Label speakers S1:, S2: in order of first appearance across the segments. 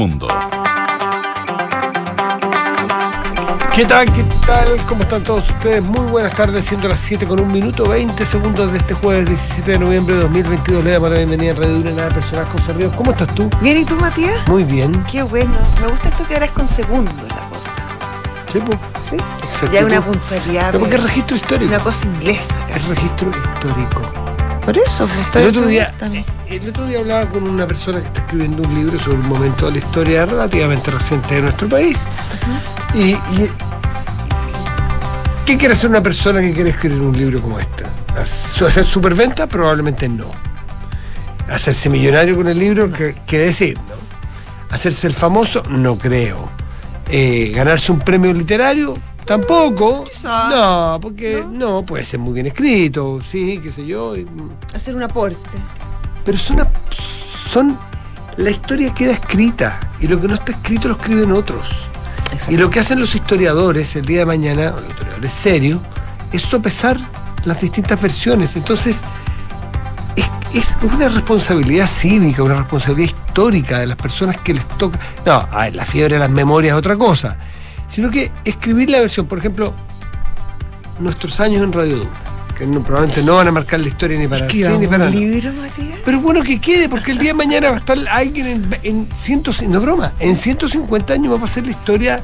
S1: mundo.
S2: ¿Qué tal? ¿Qué tal? ¿Cómo están todos ustedes? Muy buenas tardes, siendo las 7 con un minuto, 20 segundos de este jueves 17 de noviembre de 2022. Le damos la bienvenida a Radio Dura, nada personal con Servidos. ¿Cómo estás tú?
S3: Bien, ¿y tú, Matías?
S2: Muy bien.
S3: Qué bueno. Me gusta esto que ahora es con segundo la cosa.
S2: Sí, pues.
S3: ¿Sí?
S2: Exactitud.
S3: Ya hay una puntualidad.
S2: Pero porque es registro histórico.
S3: Una cosa inglesa.
S2: Es registro histórico.
S3: Por eso, pues,
S2: El otro, día,
S3: pregúntame.
S2: el otro día hablaba con una persona que está escribiendo un libro sobre un momento de la historia relativamente reciente de nuestro país. y, y- ¿Qué quiere hacer una persona que quiere escribir un libro como este? ¿Hacer hacer superventa? Probablemente no. ¿Hacerse millonario con el libro? ¿Qué quiere decir? ¿no? ¿Hacerse el famoso? No creo. Eh, ¿Ganarse un premio literario? Tampoco.
S3: quizá.
S2: No, porque no. puede ser muy bien escrito, sí, qué sé yo.
S3: Hacer un aporte.
S2: pero son, son la historia queda escrita y lo que no está escrito lo escriben otros y lo que hacen los historiadores el día de mañana los historiadores serios es sopesar las distintas versiones entonces es, es una responsabilidad cívica una responsabilidad histórica de las personas que les toca no a ver, la fiebre de las memorias es otra cosa sino que escribir la versión por ejemplo nuestros años en Radio Dura que no- probablemente no van a marcar la historia ni para el cine ni para
S3: un libro, Matías.
S2: Pero es bueno que quede, porque el día de mañana va a estar alguien en, en 100, no broma, en 150 años va a pasar la historia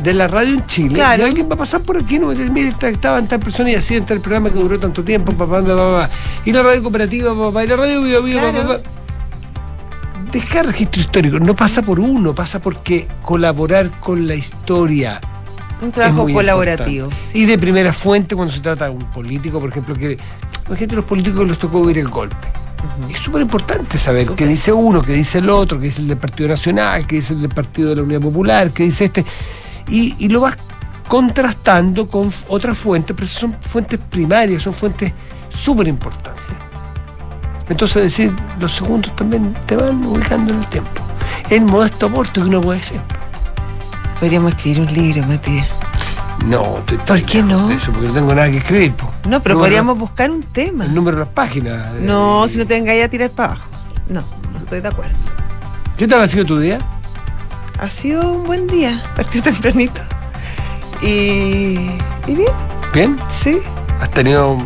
S2: de la radio en Chile.
S3: Claro.
S2: Y alguien va a pasar por aquí, no va a decir, mire, esta- estaban tal persona y hacían tal programa que duró tanto tiempo, papá, papá, papá. Y la radio cooperativa, papá, y la radio Bio Bio,
S3: Claro.
S2: papá. Dejar registro histórico no pasa por uno, pasa porque colaborar con la historia
S3: Un
S2: es
S3: trabajo
S2: muy
S3: colaborativo.
S2: Y de primera fuente cuando se trata de un político, por ejemplo, que imagínate los políticos que les tocó vivir el golpe. Es súper importante saber qué dice uno, qué dice el otro, qué dice el del Partido Nacional, qué dice el del Partido de la Unidad Popular, qué dice este. Y, y lo vas contrastando con otras fuentes, pero son fuentes primarias, son fuentes súper importantes. Entonces, decir, los segundos también te van ubicando en el tiempo. El modesto aporte que uno puede hacer.
S3: Podríamos escribir un libro, Matías.
S2: No, estoy
S3: ¿Por qué no?
S2: Eso, porque no tengo nada que escribir. po.
S3: No, pero
S2: Número-
S3: podríamos buscar un tema.
S2: El número de las páginas. eh,
S3: No, si no te vengáis a tirar para abajo. No, no estoy de acuerdo.
S2: ¿Qué tal ha sido tu día?
S3: Ha sido un buen día. Partió tempranito. Y. ¿Y bien?
S2: ¿Bien?
S3: Sí.
S2: ¿Has tenido.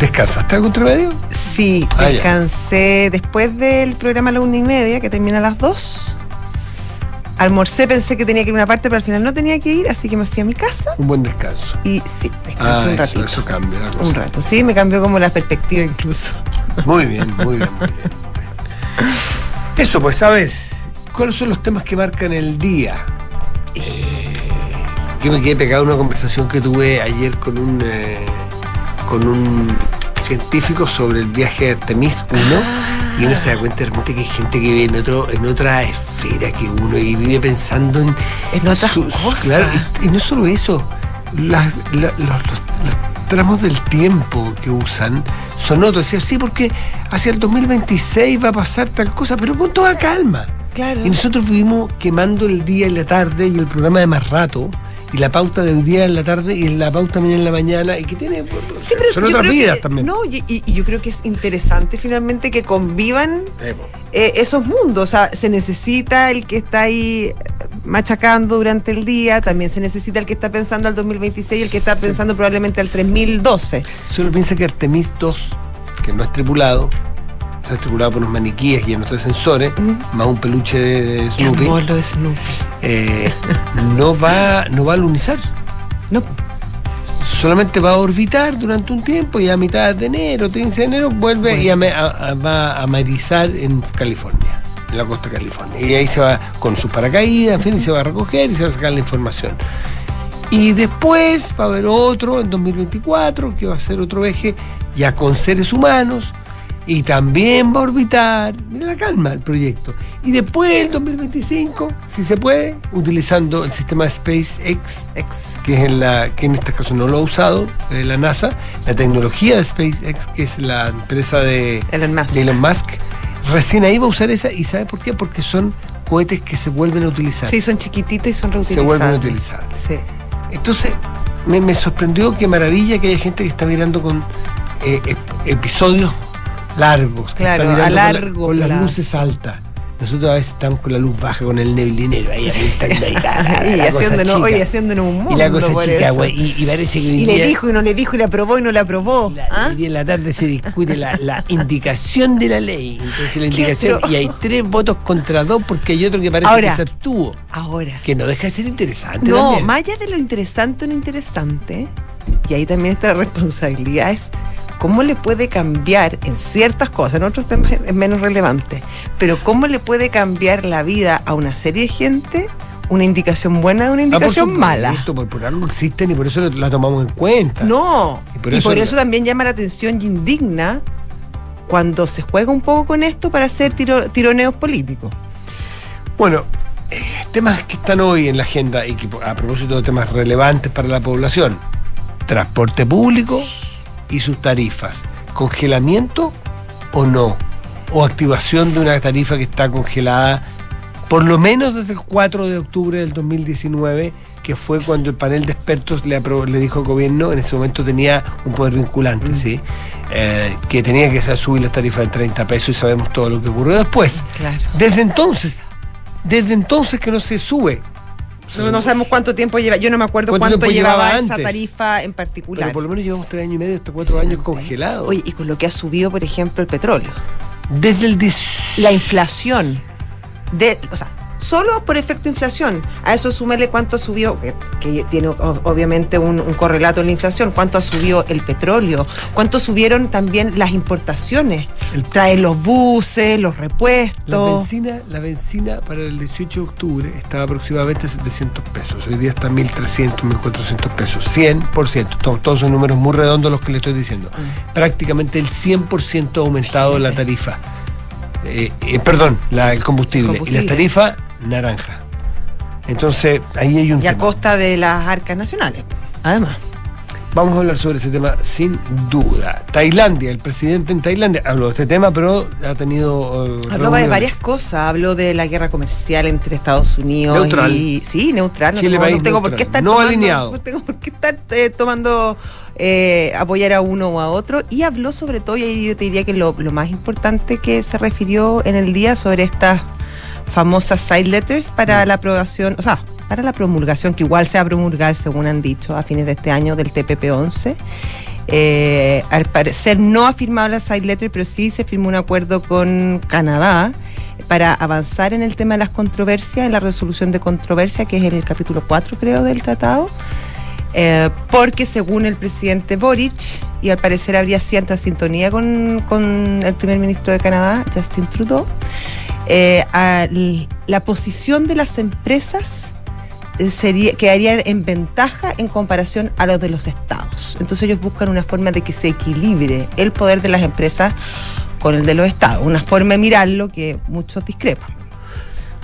S2: ¿Descansaste algo entre medio?
S3: Sí,
S2: Ah, ya.
S3: descansé después del programa a la una y media, que termina a las dos. Almorcé, pensé que tenía que ir a una parte, pero al final no tenía que ir, así que me fui a mi casa
S2: Un buen descanso.
S3: y sí, descansé
S2: Ah,
S3: un
S2: eso,
S3: ratito.
S2: eso cambia la cosa.
S3: Un rato, sí, me cambió como la perspectiva incluso.
S2: Muy bien, muy bien, muy bien. Eso, pues, a ver, ¿cuáles son los temas que marcan el día? Eh, yo me quedé pegado a una conversación que tuve ayer con un, eh, con un científico sobre el viaje a Artemis 1 y uno se da cuenta realmente que hay gente que vive en, otro, en otra esfera que uno y vive pensando en,
S3: En otras cosas.
S2: claro, y, y no solo eso, las- la- los, los- los tramos del tiempo que usan son otros. Decía, sí, porque hacia el 2026 va a pasar tal cosa, pero con toda calma.
S3: Claro.
S2: Y nosotros vivimos quemando el día y la tarde y el programa de más rato. Y la pauta de hoy día en la tarde y la pauta mañana en la mañana. Y que tiene.
S3: Sí, pero
S2: son otras vidas
S3: que-
S2: también.
S3: No, y, yo creo que es interesante finalmente que convivan
S2: Eh,
S3: eh, esos mundos. O sea, se necesita el que está ahí machacando durante el día, también se necesita el que está pensando al 2026 y el que está
S2: Sí.
S3: pensando probablemente al 3012.
S2: Solo piensa que Artemis 2, que no es tripulado, está por unos maniquíes y en otros sensores,
S3: Ujú.
S2: más un peluche de, de Snoopy,
S3: de Snoopy.
S2: eh, no, va, no va a lunizar.
S3: No,
S2: solamente va a orbitar durante un tiempo y a mitad de enero, 15 de enero, vuelve y a me- a- a- va a marizar en California, en la costa de California. Y ahí se va con sus paracaídas, en fin, y se va a recoger y se va a sacar la información. Y después va a haber otro en 2024, que va a ser otro eje, ya con seres humanos, y también va a orbitar, mira la calma el proyecto. Y después el 2025, si se puede, utilizando el sistema SpaceX,
S3: ex.
S2: que es en la que en este caso no lo ha usado eh, la NASA, la tecnología de SpaceX, que es la empresa de,
S3: Elon Musk.
S2: de Elon Musk, recién ahí va a usar esa y ¿sabe por qué? Porque son cohetes que se vuelven a utilizar.
S3: Sí, son chiquititos y son
S2: se
S3: reutilizables.
S2: vuelven a utilizar.
S3: Sí.
S2: Entonces, me, me sorprendió qué maravilla que haya gente que está mirando con eh, ep- episodios largos, que
S3: Claro,
S2: con la-
S3: largo
S2: con, las luces altas. nosotros a veces estamos con la luz baja, con el neblinero ahí apuntando ahí.
S3: y
S2: la
S3: haciéndonos, oye, haciéndonos un mundo
S2: Y la cosa
S3: por
S2: chica, güey, y, y parece que
S3: Y le dijo y no le dijo y le aprobó y no le aprobó.
S2: la-
S3: ¿ah?
S2: en la tarde se discute la, la indicación de la ley. Entonces la indicación, y hay tres votos contra dos porque hay otro que parece
S3: Ahora.
S2: que se abstuvo.
S3: Ahora.
S2: Que no deja de ser interesante.
S3: No,
S2: también.
S3: más allá de lo interesante o no interesante, y ahí también está la responsabilidad, es cómo le puede cambiar en ciertas cosas, en otros temas es menos relevante, pero cómo le puede cambiar la vida a una serie de gente una indicación buena de una
S2: Ah, por
S3: indicación mala.
S2: supuesto, Por, por algo existen y por eso la tomamos en cuenta.
S3: No,
S2: Y
S3: y
S2: por
S3: por,
S2: eso-
S3: eso, también llama la atención y indigna cuando se juega un poco con esto para hacer tiro- tironeos políticos.
S2: Bueno, eh, temas que están hoy en la agenda y que a propósito de temas relevantes para la población. Transporte público y sus tarifas. ¿Congelamiento o no? ¿O activación de una tarifa que está congelada por lo menos desde el 4 de octubre del 2019, que fue cuando el panel de expertos le, aprobó- le dijo al gobierno, en ese momento tenía un poder vinculante, ¿sí? Eh, que tenía que subir las tarifas en 30 pesos y sabemos todo lo que ocurrió después.
S3: Claro.
S2: Desde entonces, desde entonces que no se sube.
S3: No, no sabemos cuánto tiempo lleva, yo no me acuerdo
S2: ¿Cuánto
S3: llevaba,
S2: llevaba
S3: esa tarifa en particular.
S2: Pero por lo menos llevamos tres años y medio, hasta cuatro años congelados.
S3: Oye, y con lo que ha subido, por ejemplo, el petróleo.
S2: desde el 10
S3: La inflación. De, o sea, solo por efecto inflación. A eso súmele cuánto ha subido, que, que tiene obviamente un, un correlato en la inflación, cuánto ha subido el petróleo, cuánto subieron también las importaciones.
S2: El-
S3: Traen los buses, los
S2: La
S3: repuestos.
S2: benzina, la benzina para el 18 de octubre estaba aproximadamente a 700 pesos. Hoy día está a 1.300, 1.400 pesos. 100%. To- Todos son números muy redondos los que le estoy diciendo.
S3: Mm.
S2: Prácticamente el 100% ha aumentado la tarifa. Eh, eh, perdón, la- el, combustible.
S3: El combustible.
S2: Y la tarifa, naranja. Entonces, ahí hay un
S3: Y a
S2: tema.
S3: costa de las arcas nacionales. Además.
S2: Vamos a hablar sobre ese tema sin duda. Tailandia, el presidente en Tailandia habló de este tema, pero ha tenido. eh,
S3: Habló de varias cosas, habló de la guerra comercial entre Estados Unidos
S2: Neutral.
S3: y sí, neutral, no
S2: Chile,
S3: tengo,
S2: país
S3: no tengo por qué estar
S2: no
S3: tomando,
S2: alineado.
S3: no tengo por qué estar eh, tomando eh, apoyar a uno o a otro y habló sobre todo y ahí yo te diría que lo, lo más importante que se refirió en el día sobre estas famosas side letters
S2: Mm.
S3: para la aprobación, o sea, para la promulgación que igual se va a promulgar según han dicho a fines de este año del TPP 11 eh, al parecer no ha firmado la side letter, pero sí se firmó un acuerdo con Canadá para avanzar en el tema de las controversias, en la resolución de controversia, que es el capítulo 4, creo, del tratado. Eh, porque según el presidente Boric, y al parecer habría cierta sintonía con, con el primer ministro de Canadá, Justin Trudeau, eh, al- la posición de las empresas eh, sería, quedaría en ventaja en comparación a los de los estados. Entonces ellos buscan una forma de que se equilibre el poder de las empresas con el de los estados, una forma de mirarlo que muchos discrepan.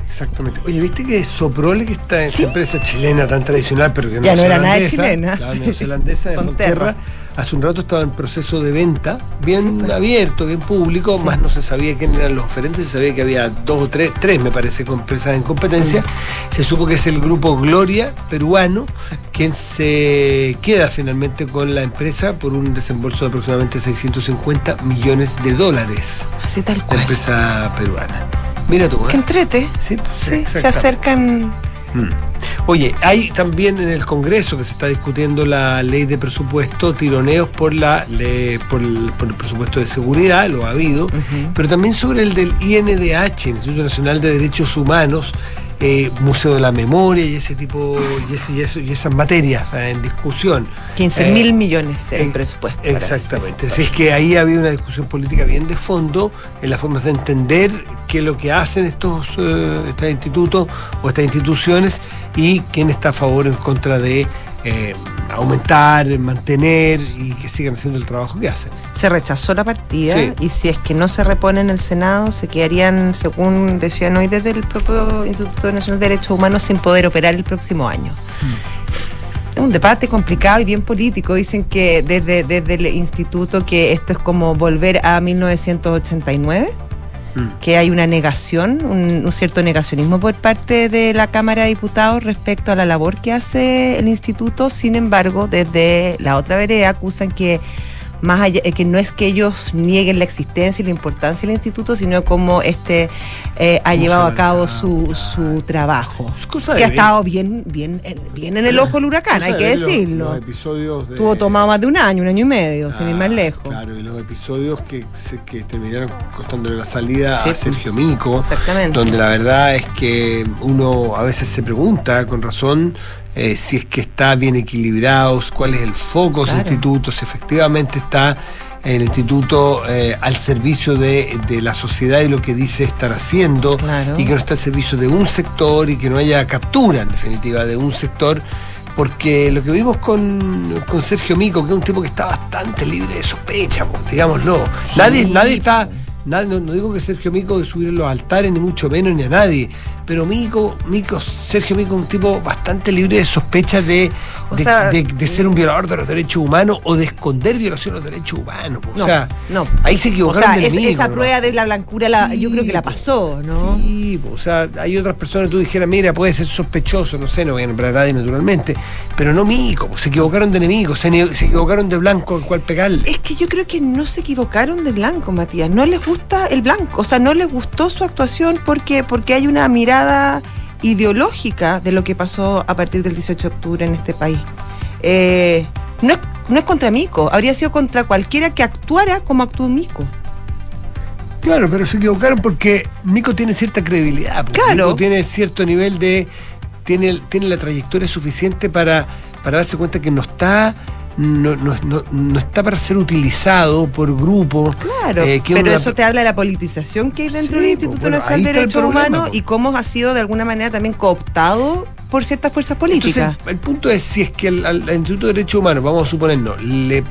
S2: Exactamente. Oye, ¿viste que Soprole, que está en
S3: Sí.
S2: esa empresa chilena tan tradicional, pero que
S3: Ya no era nada chilena, sí.
S2: neozelandesa de
S3: Fonterra.
S2: Hace un rato estaba en proceso de venta, bien
S3: Sí, pues.
S2: abierto, bien público,
S3: Sí.
S2: más no se sabía quién eran los oferentes, se sabía que había dos o tres, tres me parece, empresas en competencia. Se supo que es el grupo Gloria peruano, quien se queda finalmente con la empresa por un desembolso de aproximadamente 650 millones de dólares.
S3: Así tal
S2: La
S3: cual.
S2: empresa peruana. Mira tú, ¿eh?
S3: Que entrete.
S2: Sí, pues,
S3: Sí, se acercan.
S2: Mm. Oye, hay también en el Congreso que se está discutiendo la ley de presupuesto, tironeos por la le- por, el, por el presupuesto de seguridad, lo ha habido, pero también sobre el del INDH, Instituto Nacional de Derechos Humanos, eh, Museo de la Memoria y ese tipo, y, ese- y eso- y esas materias eh, en discusión.
S3: 15
S2: Eh,
S3: mil millones en
S2: eh,
S3: presupuesto.
S2: Exactamente. Así es que ahí había una discusión política bien de fondo en las formas de entender qué es lo que hacen estos, eh, estos institutos o estas instituciones y quién está a favor o en contra de eh, aumentar, mantener y que sigan haciendo el trabajo que hacen.
S3: Se rechazó la partida
S2: Sí.
S3: y si es que no se repone en el Senado, se quedarían, según decían hoy desde el propio Instituto Nacional de Derechos Humanos, sin poder operar el próximo año. Es un debate complicado y bien político. Dicen que desde, desde el instituto que esto es como volver a 1989 que hay una negación, un, un cierto negacionismo por parte de la Cámara de Diputados respecto a la labor que hace el instituto. Sin embargo, desde la otra vereda acusan que más allá, eh, que no es que ellos nieguen la existencia y la importancia del instituto, sino cómo este eh, ha llevado a cabo su, su trabajo. Que ha estado bien, bien, bien en el ojo del huracán, hay que decirlo.
S2: Los, episodios
S3: Tuvo tomado más de un año, un año y medio, sin ir más lejos.
S2: Claro, y los episodios que, que terminaron costándole la salida a Sergio Mico.
S3: Exactamente.
S2: Donde la verdad es que uno a veces se pregunta, con razón, eh, si es que está bien equilibrado, cuál es el foco de ese instituto, si efectivamente está el instituto eh, al servicio de, la sociedad y lo que dice estar haciendo, y que no está al servicio de un sector y que no haya captura, en definitiva, de un sector. Porque lo que vimos con, Sergio Mico, que es un tipo que está bastante libre de sospecha, digámoslo. nadie, nadie está. Nadie, no, digo que Sergio Mico de subir los altares, ni mucho menos, ni a nadie pero Mico, Mico, Sergio Mico es un tipo bastante libre de sospechas de, de, ser un violador de los derechos humanos o de esconder violación de los derechos humanos. O sea, no. ahí se equivocaron.
S3: O sea, esa prueba de la blancura yo creo que la pasó, ¿no?
S2: Sí, o sea, hay otras personas que tú dijeras, mira, puede ser sospechoso, no sé, no voy a nombrar a nadie naturalmente, pero no Mico, se equivocaron de enemigo, se, se equivocaron de blanco al cual pegarle.
S3: Es que yo creo que no se equivocaron de blanco, Matías, no les gusta el blanco, o sea, no les gustó su actuación porque, porque hay una mirada ideológica de lo que pasó a partir del 18 de octubre en este país. Eh, no, es, no es contra Mico, habría sido contra cualquiera que actuara como actuó Mico.
S2: Claro, pero se equivocaron porque Mico tiene cierta credibilidad.
S3: Claro.
S2: Mico tiene cierto nivel de. Tiene, tiene la trayectoria suficiente para, para darse cuenta que no está no, no, no, está para ser utilizado por grupos.
S3: Claro, eh, pero eso te habla de la politización que hay dentro del Instituto Nacional de Derechos Humanos y cómo ha sido de alguna manera también cooptado por ciertas fuerzas políticas.
S2: el punto es si es que al, Instituto de Derechos Humanos, vamos a suponernos, le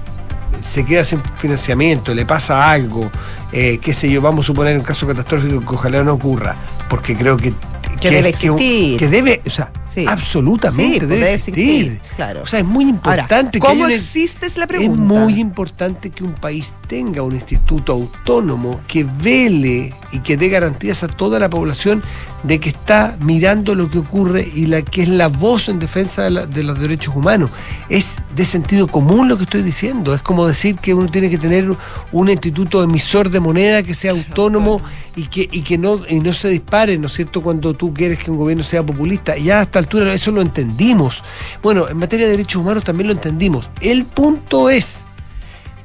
S2: se queda sin financiamiento, le pasa algo, eh, qué sé yo, vamos a suponer un caso catastrófico que ojalá no ocurra, porque creo que
S3: que, debe existir.
S2: Que, debe, o sea, absolutamente debe, existir.
S3: Claro.
S2: O sea, es muy importante
S3: ¿cómo existe es la pregunta?
S2: Es muy importante que un país tenga un instituto autónomo que vele y que dé garantías a toda la población de que está mirando lo que ocurre y la que es la voz en defensa de, los derechos humanos. Es de sentido común lo que estoy diciendo. Es como decir que uno tiene que tener un instituto emisor de moneda que sea autónomo y que, y que no, y no se dispare, ¿no es cierto?, cuando tú quieres que un gobierno sea populista. Ya a esta altura eso lo entendimos. Bueno, en materia de derechos humanos también lo entendimos. El punto es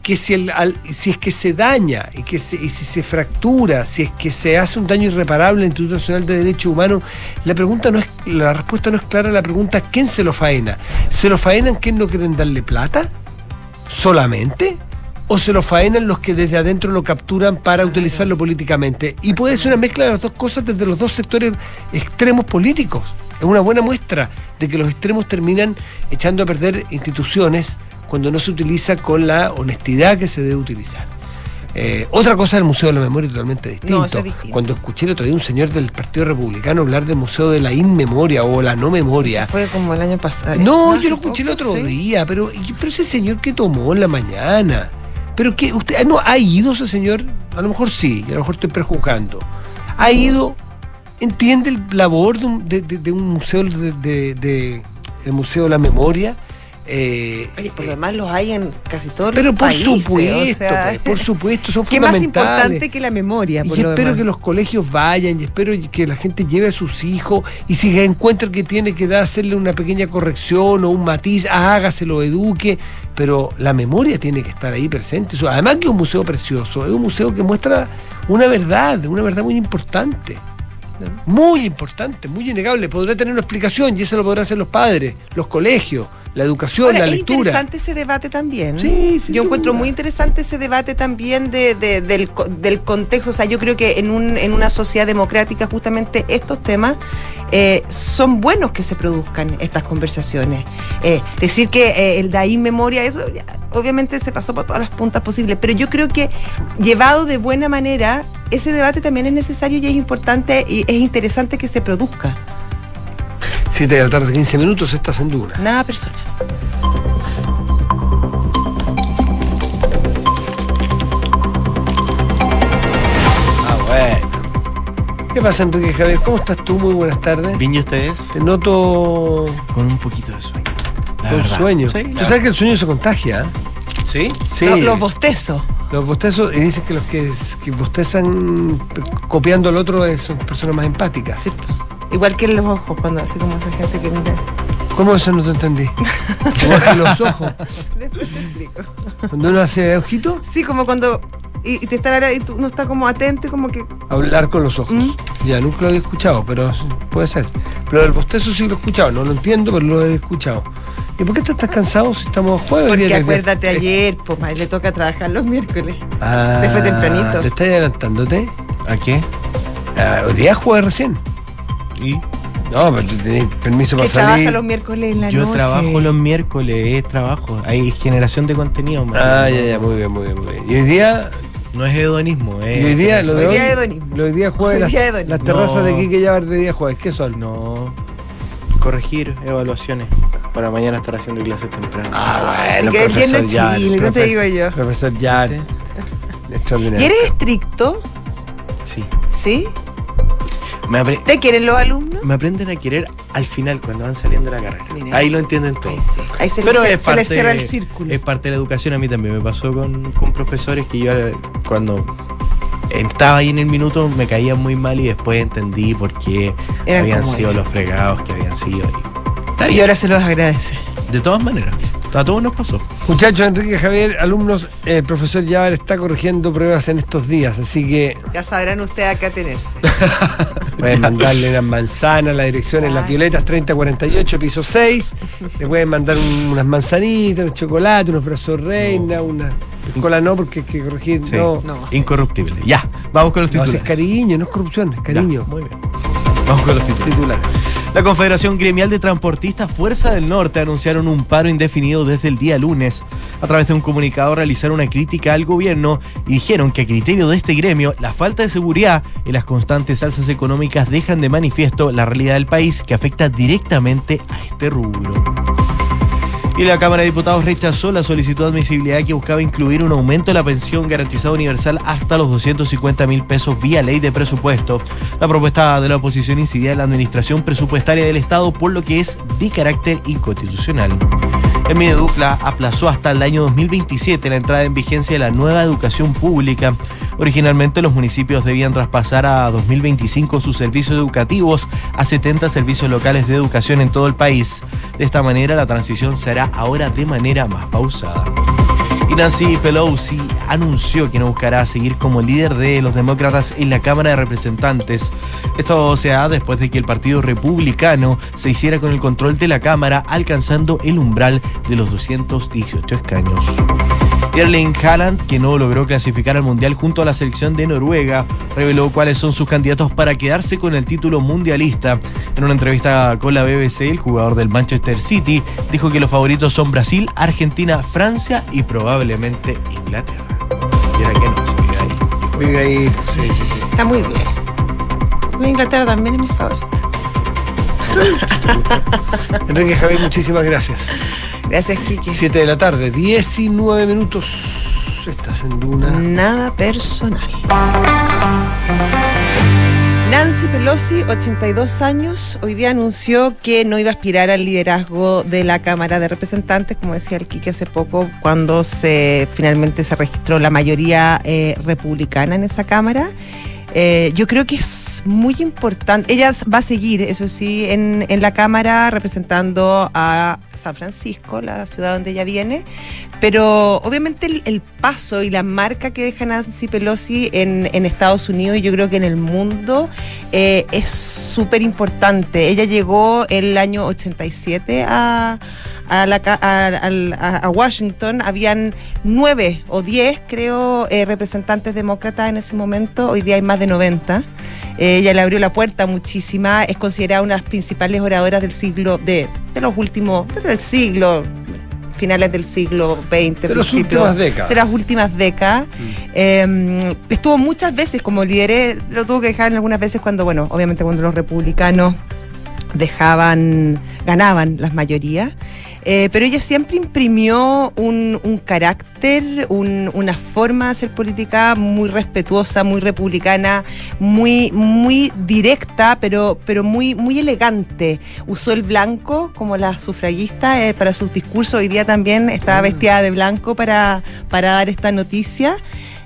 S2: que si, el, si es que se daña y, que y si se fractura, si es que se hace un daño irreparable al Instituto Nacional de Derechos Humanos, la pregunta no es, la respuesta no es clara, la pregunta ¿quién se lo faena? ¿Se lo faenan quien no quieren darle plata? ¿Solamente? ¿O se lo faenan los que desde adentro lo capturan para utilizarlo políticamente? Y puede ser una mezcla de las dos cosas desde los dos sectores extremos políticos. Es una buena muestra de que los extremos terminan echando a perder instituciones cuando no se utiliza con la honestidad que se debe utilizar. Eh, otra cosa del Museo de la Memoria totalmente distinto. Cuando escuché el otro día un señor del Partido Republicano hablar del Museo de la Inmemoria o la no memoria.
S3: fue como el año pasado.
S2: No, yo lo escuché el otro día, pero, pero ese señor que tomó en la mañana. Pero que usted no ha ido ese señor, a lo mejor sí, a lo mejor estoy prejuzgando. Ha ido, entiende el labor de un, de, un museo de, el Museo de la Memoria
S3: eh, porque además los hay en casi todos
S2: pero
S3: los países.
S2: Pero por supuesto, pues, por supuesto, son
S3: ¿Qué más importante que la memoria?
S2: y espero que los colegios vayan y espero que la gente lleve a sus hijos y si encuentra que tiene que dar, hacerle una pequeña corrección o un matiz, hágaselo, eduque, pero la memoria tiene que estar ahí presente. Además que es un museo precioso, es un museo que muestra una verdad, una verdad muy importante. Muy importante, muy innegable. Podrá tener una explicación y eso lo podrán hacer los padres, los colegios la educación, la lectura. Es
S3: interesante ese debate también.
S2: Sí,
S3: yo encuentro muy interesante ese debate también de, del, contexto. O sea, yo creo que en, un, en una sociedad democrática justamente estos temas eh, son buenos que se produzcan estas conversaciones. Eh, decir que eh, el DAI memoria, eso obviamente se pasó por todas las puntas posibles, pero yo creo que llevado de buena manera, ese debate también es necesario y es importante y es interesante que se produzca.
S2: 7 de la tarde, 15 minutos, estás en Duna.
S3: Nada personal.
S2: Ah, bueno. ¿Qué pasa, Enrique Javier? ¿Cómo estás tú? Muy buenas tardes.
S1: Bien, ¿y ustedes?
S2: Te noto...
S1: Con un poquito de sueño.
S2: con sueño. ¿Tú sabes que el sueño se contagia?
S3: ¿Sí? Sí. los bostezos.
S2: Los bostezos, y dicen que los que, que bostezan copiando al otro son personas más empáticas. Sí.
S3: Igual que los ojos, cuando hace como esa gente que mira.
S2: ¿Cómo eso no te entendí? Igual que los ojos. Después te explico. ¿Cuando uno hace ojito?
S3: Sí, como cuando. Y, te está y tú no está como atento y como que.
S2: Hablar con los ojos. ¿Mm? Ya, nunca lo había escuchado, pero puede ser. Pero el bostezo sí lo he escuchado, no lo entiendo, pero lo he escuchado. ¿Y por qué estás cansado si estamos jueves?
S3: Porque acuérdate ayer, pues le toca trabajar los miércoles. Ah, Se fue tempranito.
S2: ¿Te estás adelantándote?
S1: ¿A qué?
S2: Ah, hoy día jueves recién. ¿Y? No, pero tú tenés permiso para salir.
S3: trabaja los miércoles en la
S1: Yo trabajo los miércoles, es trabajo. Hay generación de contenido.
S2: Ah, ya, ya, muy bien, muy bien, muy bien. Y hoy día
S1: no es hedonismo,
S2: es. Y hoy día, lo de hoy, día hedonismo. Los días jueves, las, las, terrazas de Quique Llavar de día jueves, ¿qué son?
S1: No. Corregir evaluaciones para mañana estar haciendo clases tempranas.
S2: Ah, bueno, Así que
S3: profesor Chile, no te digo yo.
S2: Profesor Jan.
S3: ¿Y eres estricto?
S1: Sí.
S3: ¿Sí? ¿Te quieren los alumnos?
S1: Me aprenden a querer al final, cuando van saliendo de la carrera. ahí lo entienden todo.
S3: Ahí, se, Pero es parte, cierra el círculo.
S1: Es parte de la educación. A mí también me pasó con, con profesores que yo cuando estaba ahí en el minuto me caían muy mal y después entendí por qué habían sido los fregados que habían sido.
S3: Y, y ahora se los agradece.
S1: De todas maneras. A todos nos pasó.
S2: Muchachos, Enrique Javier, alumnos, el profesor Yavar está corrigiendo pruebas en estos días, así que.
S3: Ya sabrán ustedes a qué atenerse.
S2: pueden mandarle unas manzanas, la dirección en las violetas 3048, piso 6. Le pueden mandar unas manzanitas, un chocolate, unos brazos reina, una. Cola no, porque hay que corregir. no.
S1: Incorruptible. Ya, vamos con los titulares.
S2: es cariño, no es corrupción, es cariño.
S1: muy bien. Vamos con los titulares. La Confederación Gremial de Transportistas Fuerza del Norte anunciaron un paro indefinido desde el día lunes. A través de un comunicado realizaron una crítica al gobierno y dijeron que a criterio de este gremio, la falta de seguridad y las constantes alzas económicas dejan de manifiesto la realidad del país que afecta directamente a este rubro. Y la Cámara de Diputados rechazó la solicitud de admisibilidad que buscaba incluir un aumento de la pensión garantizada universal hasta los 250 mil pesos vía ley de presupuesto. La propuesta de la oposición incidía en la administración presupuestaria del Estado, por lo que es de carácter inconstitucional. El Mineducla aplazó hasta el año 2027 la entrada en vigencia de la nueva educación pública. Originalmente los municipios debían traspasar a 2025 sus servicios educativos a 70 servicios locales de educación en todo el país. De esta manera la transición será ahora de manera más pausada. Y Nancy Pelosi anunció que no buscará seguir como líder de los demócratas en la Cámara de Representantes. Esto se da después de que el Partido Republicano se hiciera con el control de la Cámara, alcanzando el umbral de los 218 escaños. Erling Haaland, que no logró clasificar al Mundial junto a la selección de Noruega, reveló cuáles son sus candidatos para quedarse con el título mundialista. En una entrevista con la BBC, el jugador del Manchester City dijo que los favoritos son Brasil, Argentina, Francia y probablemente Inglaterra.
S2: Y era que no, se ahí. ahí. Sí, sí,
S3: sí. Está muy bien. Inglaterra también es mi favorito.
S2: Enrique Javier, muchísimas gracias.
S3: Gracias, Kiki.
S2: 7 de la tarde, 19 minutos. Estás en Duna.
S3: Nada personal. Nancy Pelosi, 82 años, hoy día anunció que no iba a aspirar al liderazgo de la Cámara de Representantes, como decía el Kiki hace poco, cuando se finalmente se registró la mayoría eh, republicana en esa Cámara. Eh, yo creo que es muy importante. Ella va a seguir, eso sí, en, en, la Cámara representando a San Francisco, la ciudad donde ella viene, pero obviamente el, paso y la marca que deja Nancy Pelosi en, Estados Unidos y yo creo que en el mundo eh, es súper importante. Ella llegó el año 87 a a, la, a, Washington habían nueve o diez, creo, eh, representantes demócratas en ese momento. Hoy día hay más de 90. Ella le abrió la puerta muchísima. Es considerada una de las principales oradoras del siglo, de, de los últimos, desde el siglo finales del siglo XX,
S2: de las últimas décadas.
S3: De las últimas décadas. Mm. Em, estuvo muchas veces como líder, lo tuvo que dejar en algunas veces cuando, bueno, obviamente cuando los republicanos dejaban, ganaban las mayorías. Eh, pero ella siempre imprimió un, carácter, una forma de hacer política muy respetuosa, muy republicana, muy, muy directa, pero, pero muy, muy elegante. Usó el blanco como la sufragista eh, para sus discursos. Hoy día también estaba ah. vestida de blanco para, para dar esta noticia.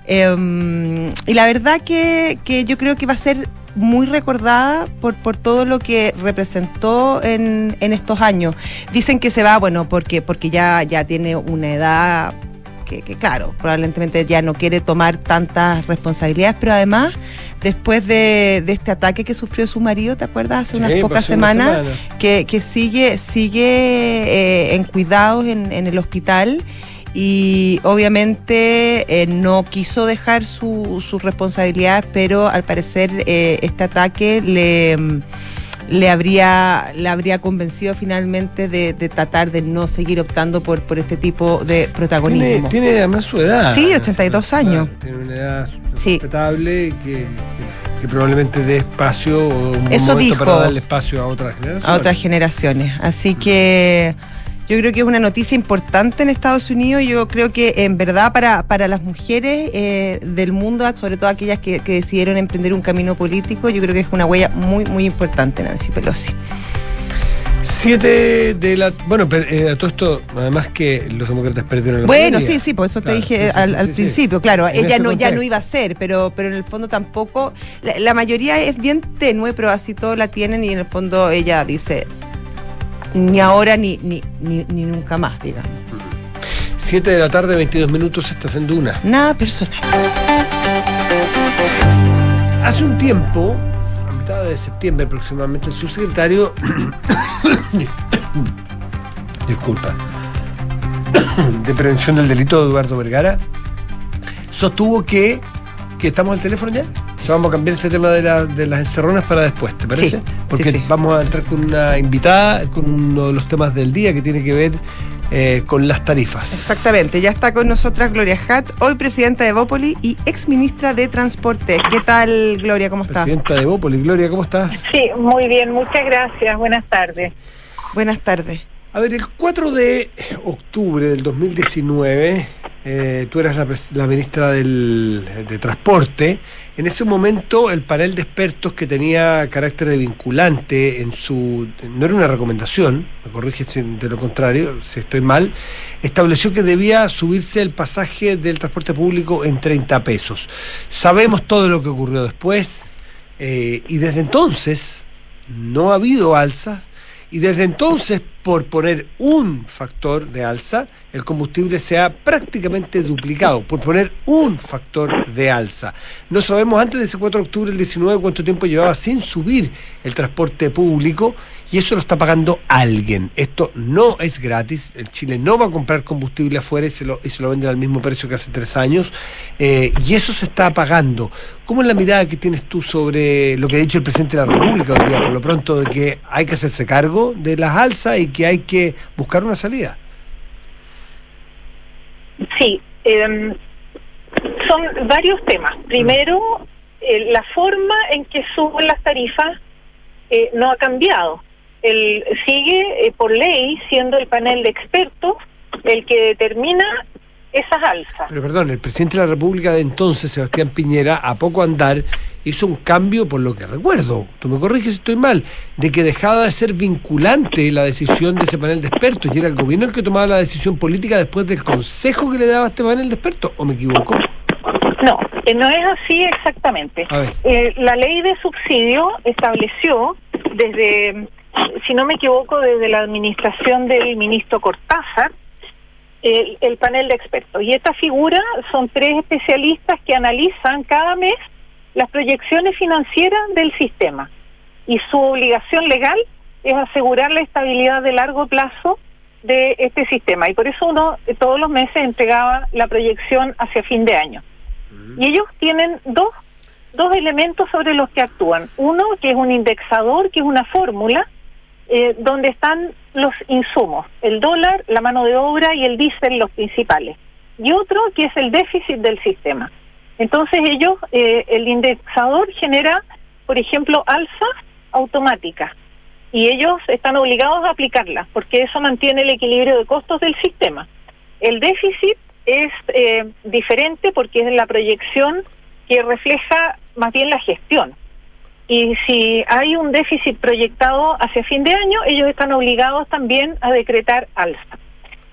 S3: Em, y la verdad que, que yo creo que va a ser muy recordada por, por todo lo que representó en, en estos años. Dicen que se va, bueno, porque, porque ya, ya tiene una edad que, claro, probablemente ya no quiere tomar tantas responsabilidades, pero además, después de, de este ataque que sufrió su marido, ¿te acuerdas? Hace unas pocas semanas, que, que sigue, sigue eh, en cuidados en, en el hospital y obviamente eh, no quiso dejar sus responsabilidades, pero al parecer eh, este ataque le, le, habría, le habría convencido finalmente de, tratar de no seguir optando por, por este tipo de protagonismo.
S2: Tiene, además su edad.
S3: Sí, 82 años.
S2: Tiene una edad respetable que, que probablemente dé espacio o un
S3: Eso dijo,
S2: para darle espacio a otras generaciones.
S3: A otras generaciones. Así que yo creo que es una noticia importante en Estados Unidos. Yo creo que en verdad para, para las mujeres eh, del mundo, sobre todo aquellas que, decidieron emprender un camino político, yo creo que es una huella muy, muy importante, Nancy Pelosi.
S2: Siete de la. Bueno, eh, todo esto, además que los demócratas perdieron la
S3: Bueno, sí, sí, por eso te dije al, principio, claro, ella no, ya no iba a ser, pero, pero en el fondo tampoco. La, la, mayoría es bien tenue, pero así todo la tienen y en el fondo ella dice: ni ahora ni, ni, ni, nunca más, digamos.
S2: 7 de la tarde, 22 minutos, estás en Duna.
S3: Nada personal.
S2: Hace un tiempo, a mitad de septiembre aproximadamente, el subsecretario. disculpa. de prevención del delito, Eduardo Vergara, sostuvo que. que estamos al teléfono ya vamos a cambiar este tema de, las encerronas para después, ¿te parece? Porque vamos a entrar con una invitada con uno de los temas del día que tiene que ver eh, con las tarifas.
S3: Exactamente, ya está con nosotras Gloria Hatt, hoy presidenta de Bópoli y ex ministra de Transporte. ¿Qué tal, Gloria? ¿Cómo estás?
S2: Presidenta de Bópoli. Gloria, ¿cómo estás?
S4: Sí, muy bien, muchas gracias. Buenas tardes.
S3: Buenas tardes.
S2: A ver, el 4 de octubre del 2019, eh, tú eras la, ministra del, de Transporte. En ese momento, el panel de expertos que tenía carácter de vinculante en su. no era una recomendación, me corrige de lo contrario, si estoy mal, estableció que debía subirse el pasaje del transporte público en 30 pesos. Sabemos todo lo que ocurrió después, eh, y desde entonces no ha habido alzas y desde entonces, por poner un factor de alza, el combustible se ha prácticamente duplicado, por poner un factor de alza. No sabemos antes de ese 4 de octubre del 19 cuánto tiempo llevaba sin subir el transporte público y eso lo está pagando alguien. Esto no es gratis. El Chile no va a comprar combustible afuera y se lo, y se lo venden al mismo precio que hace tres años. Eh, y eso se está pagando. ¿Cómo es la mirada que tienes tú sobre lo que ha dicho el presidente de la República hoy día, por lo pronto, de que hay que hacerse cargo de las alzas y que hay que buscar una salida?
S4: Sí, em, son varios temas. Primero, eh, la forma en que suben las tarifas eh, no ha cambiado el, sigue eh, por ley siendo el panel de expertos el que determina esas alzas.
S2: Pero perdón, el presidente de la República de entonces, Sebastián Piñera, a poco andar, hizo un cambio, por lo que recuerdo, tú me corriges si estoy mal, de que dejaba de ser vinculante la decisión de ese panel de expertos y era el gobierno el que tomaba la decisión política después del consejo que le daba este panel de expertos, ¿o me equivoco?
S4: No, eh, no es así exactamente. Eh, la ley de subsidio estableció desde si no me equivoco, desde la administración del ministro Cortázar, el, panel de expertos. Y esta figura son tres especialistas que analizan cada mes las proyecciones financieras del sistema. Y su obligación legal es asegurar la estabilidad de largo plazo de este sistema. Y por eso uno todos los meses entregaba la proyección hacia fin de año. Y ellos tienen dos, dos elementos sobre los que actúan. Uno, que es un indexador, que es una fórmula, eh, donde están los insumos, el dólar, la mano de obra y el diésel los principales. Y otro que es el déficit del sistema. Entonces ellos, eh, el indexador genera, por ejemplo, alzas automáticas. y ellos están obligados a aplicarla, porque eso mantiene el equilibrio de costos del sistema. El déficit es eh, diferente porque es la proyección que refleja más bien la gestión. Y si hay un déficit proyectado hacia fin de año, ellos están obligados también a decretar alza.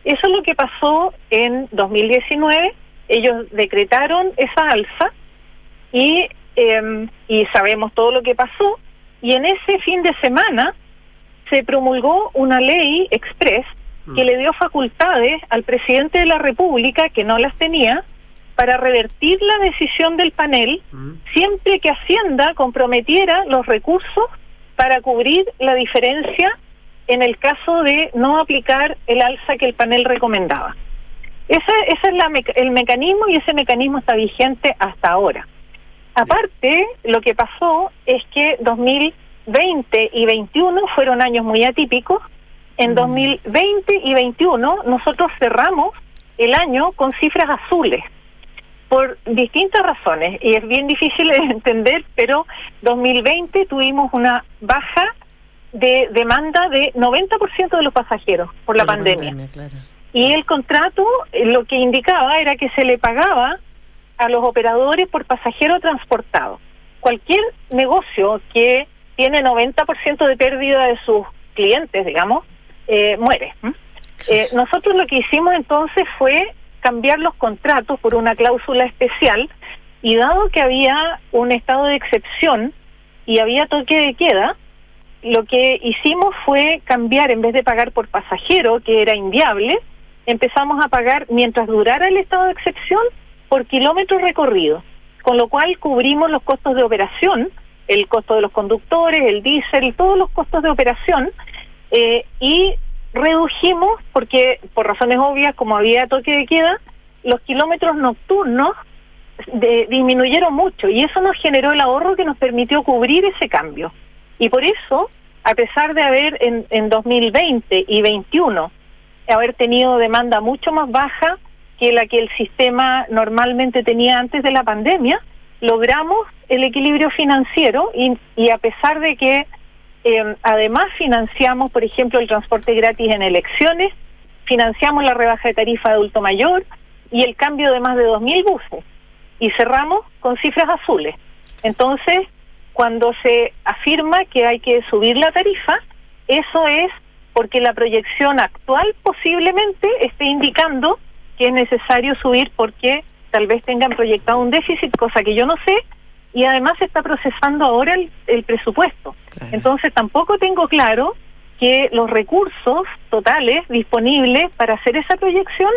S4: Eso es lo que pasó en 2019. Ellos decretaron esa alza y, em, y sabemos todo lo que pasó. Y en ese fin de semana se promulgó una ley express que mm. le dio facultades al presidente de la República, que no las tenía, para revertir la decisión del panel mm. siempre que Hacienda comprometiera los recursos para cubrir la diferencia en el caso de no aplicar el alza que el panel recomendaba. Ese, ese es la el mecanismo y ese mecanismo está vigente hasta ahora. Aparte, lo que pasó es que 2000 20 y 21 fueron años muy atípicos. En 2020 mm. y 21 nosotros cerramos el año con cifras azules por distintas razones y es bien difícil de entender, pero 2020 tuvimos una baja de demanda de 90% de los pasajeros por la, pandemia. Y el contrato eh, lo que indicaba era que se le pagaba a los operadores por pasajero transportado. Cualquier negocio que tiene 90% de pérdida de sus clientes, digamos, eh, muere. Eh, nosotros lo que hicimos entonces fue cambiar los contratos por una cláusula especial y dado que había un estado de excepción y había toque de queda, lo que hicimos fue cambiar, en vez de pagar por pasajero, que era inviable, empezamos a pagar, mientras durara el estado de excepción, por kilómetros recorridos, con lo cual cubrimos los costos de operación el costo de los conductores, el diésel, todos los costos de operación, eh, y redujimos, porque por razones obvias, como había toque de queda, los kilómetros nocturnos disminuyeron mucho y eso nos generó el ahorro que nos permitió cubrir ese cambio. Y por eso, a pesar de haber en, en 2020 y 2021 haber tenido demanda mucho más baja que la que el sistema normalmente tenía antes de la pandemia, logramos el equilibrio financiero y, y a pesar de que eh, además financiamos, por ejemplo, el transporte gratis en elecciones, financiamos la rebaja de tarifa de adulto mayor y el cambio de más de 2.000 buses. Y cerramos con cifras azules. Entonces, cuando se afirma que hay que subir la tarifa, eso es porque la proyección actual posiblemente esté indicando que es necesario subir porque tal vez tengan proyectado un déficit, cosa que yo no sé, y además se está procesando ahora el, presupuesto. Entonces tampoco tengo claro que los recursos totales disponibles para hacer esa proyección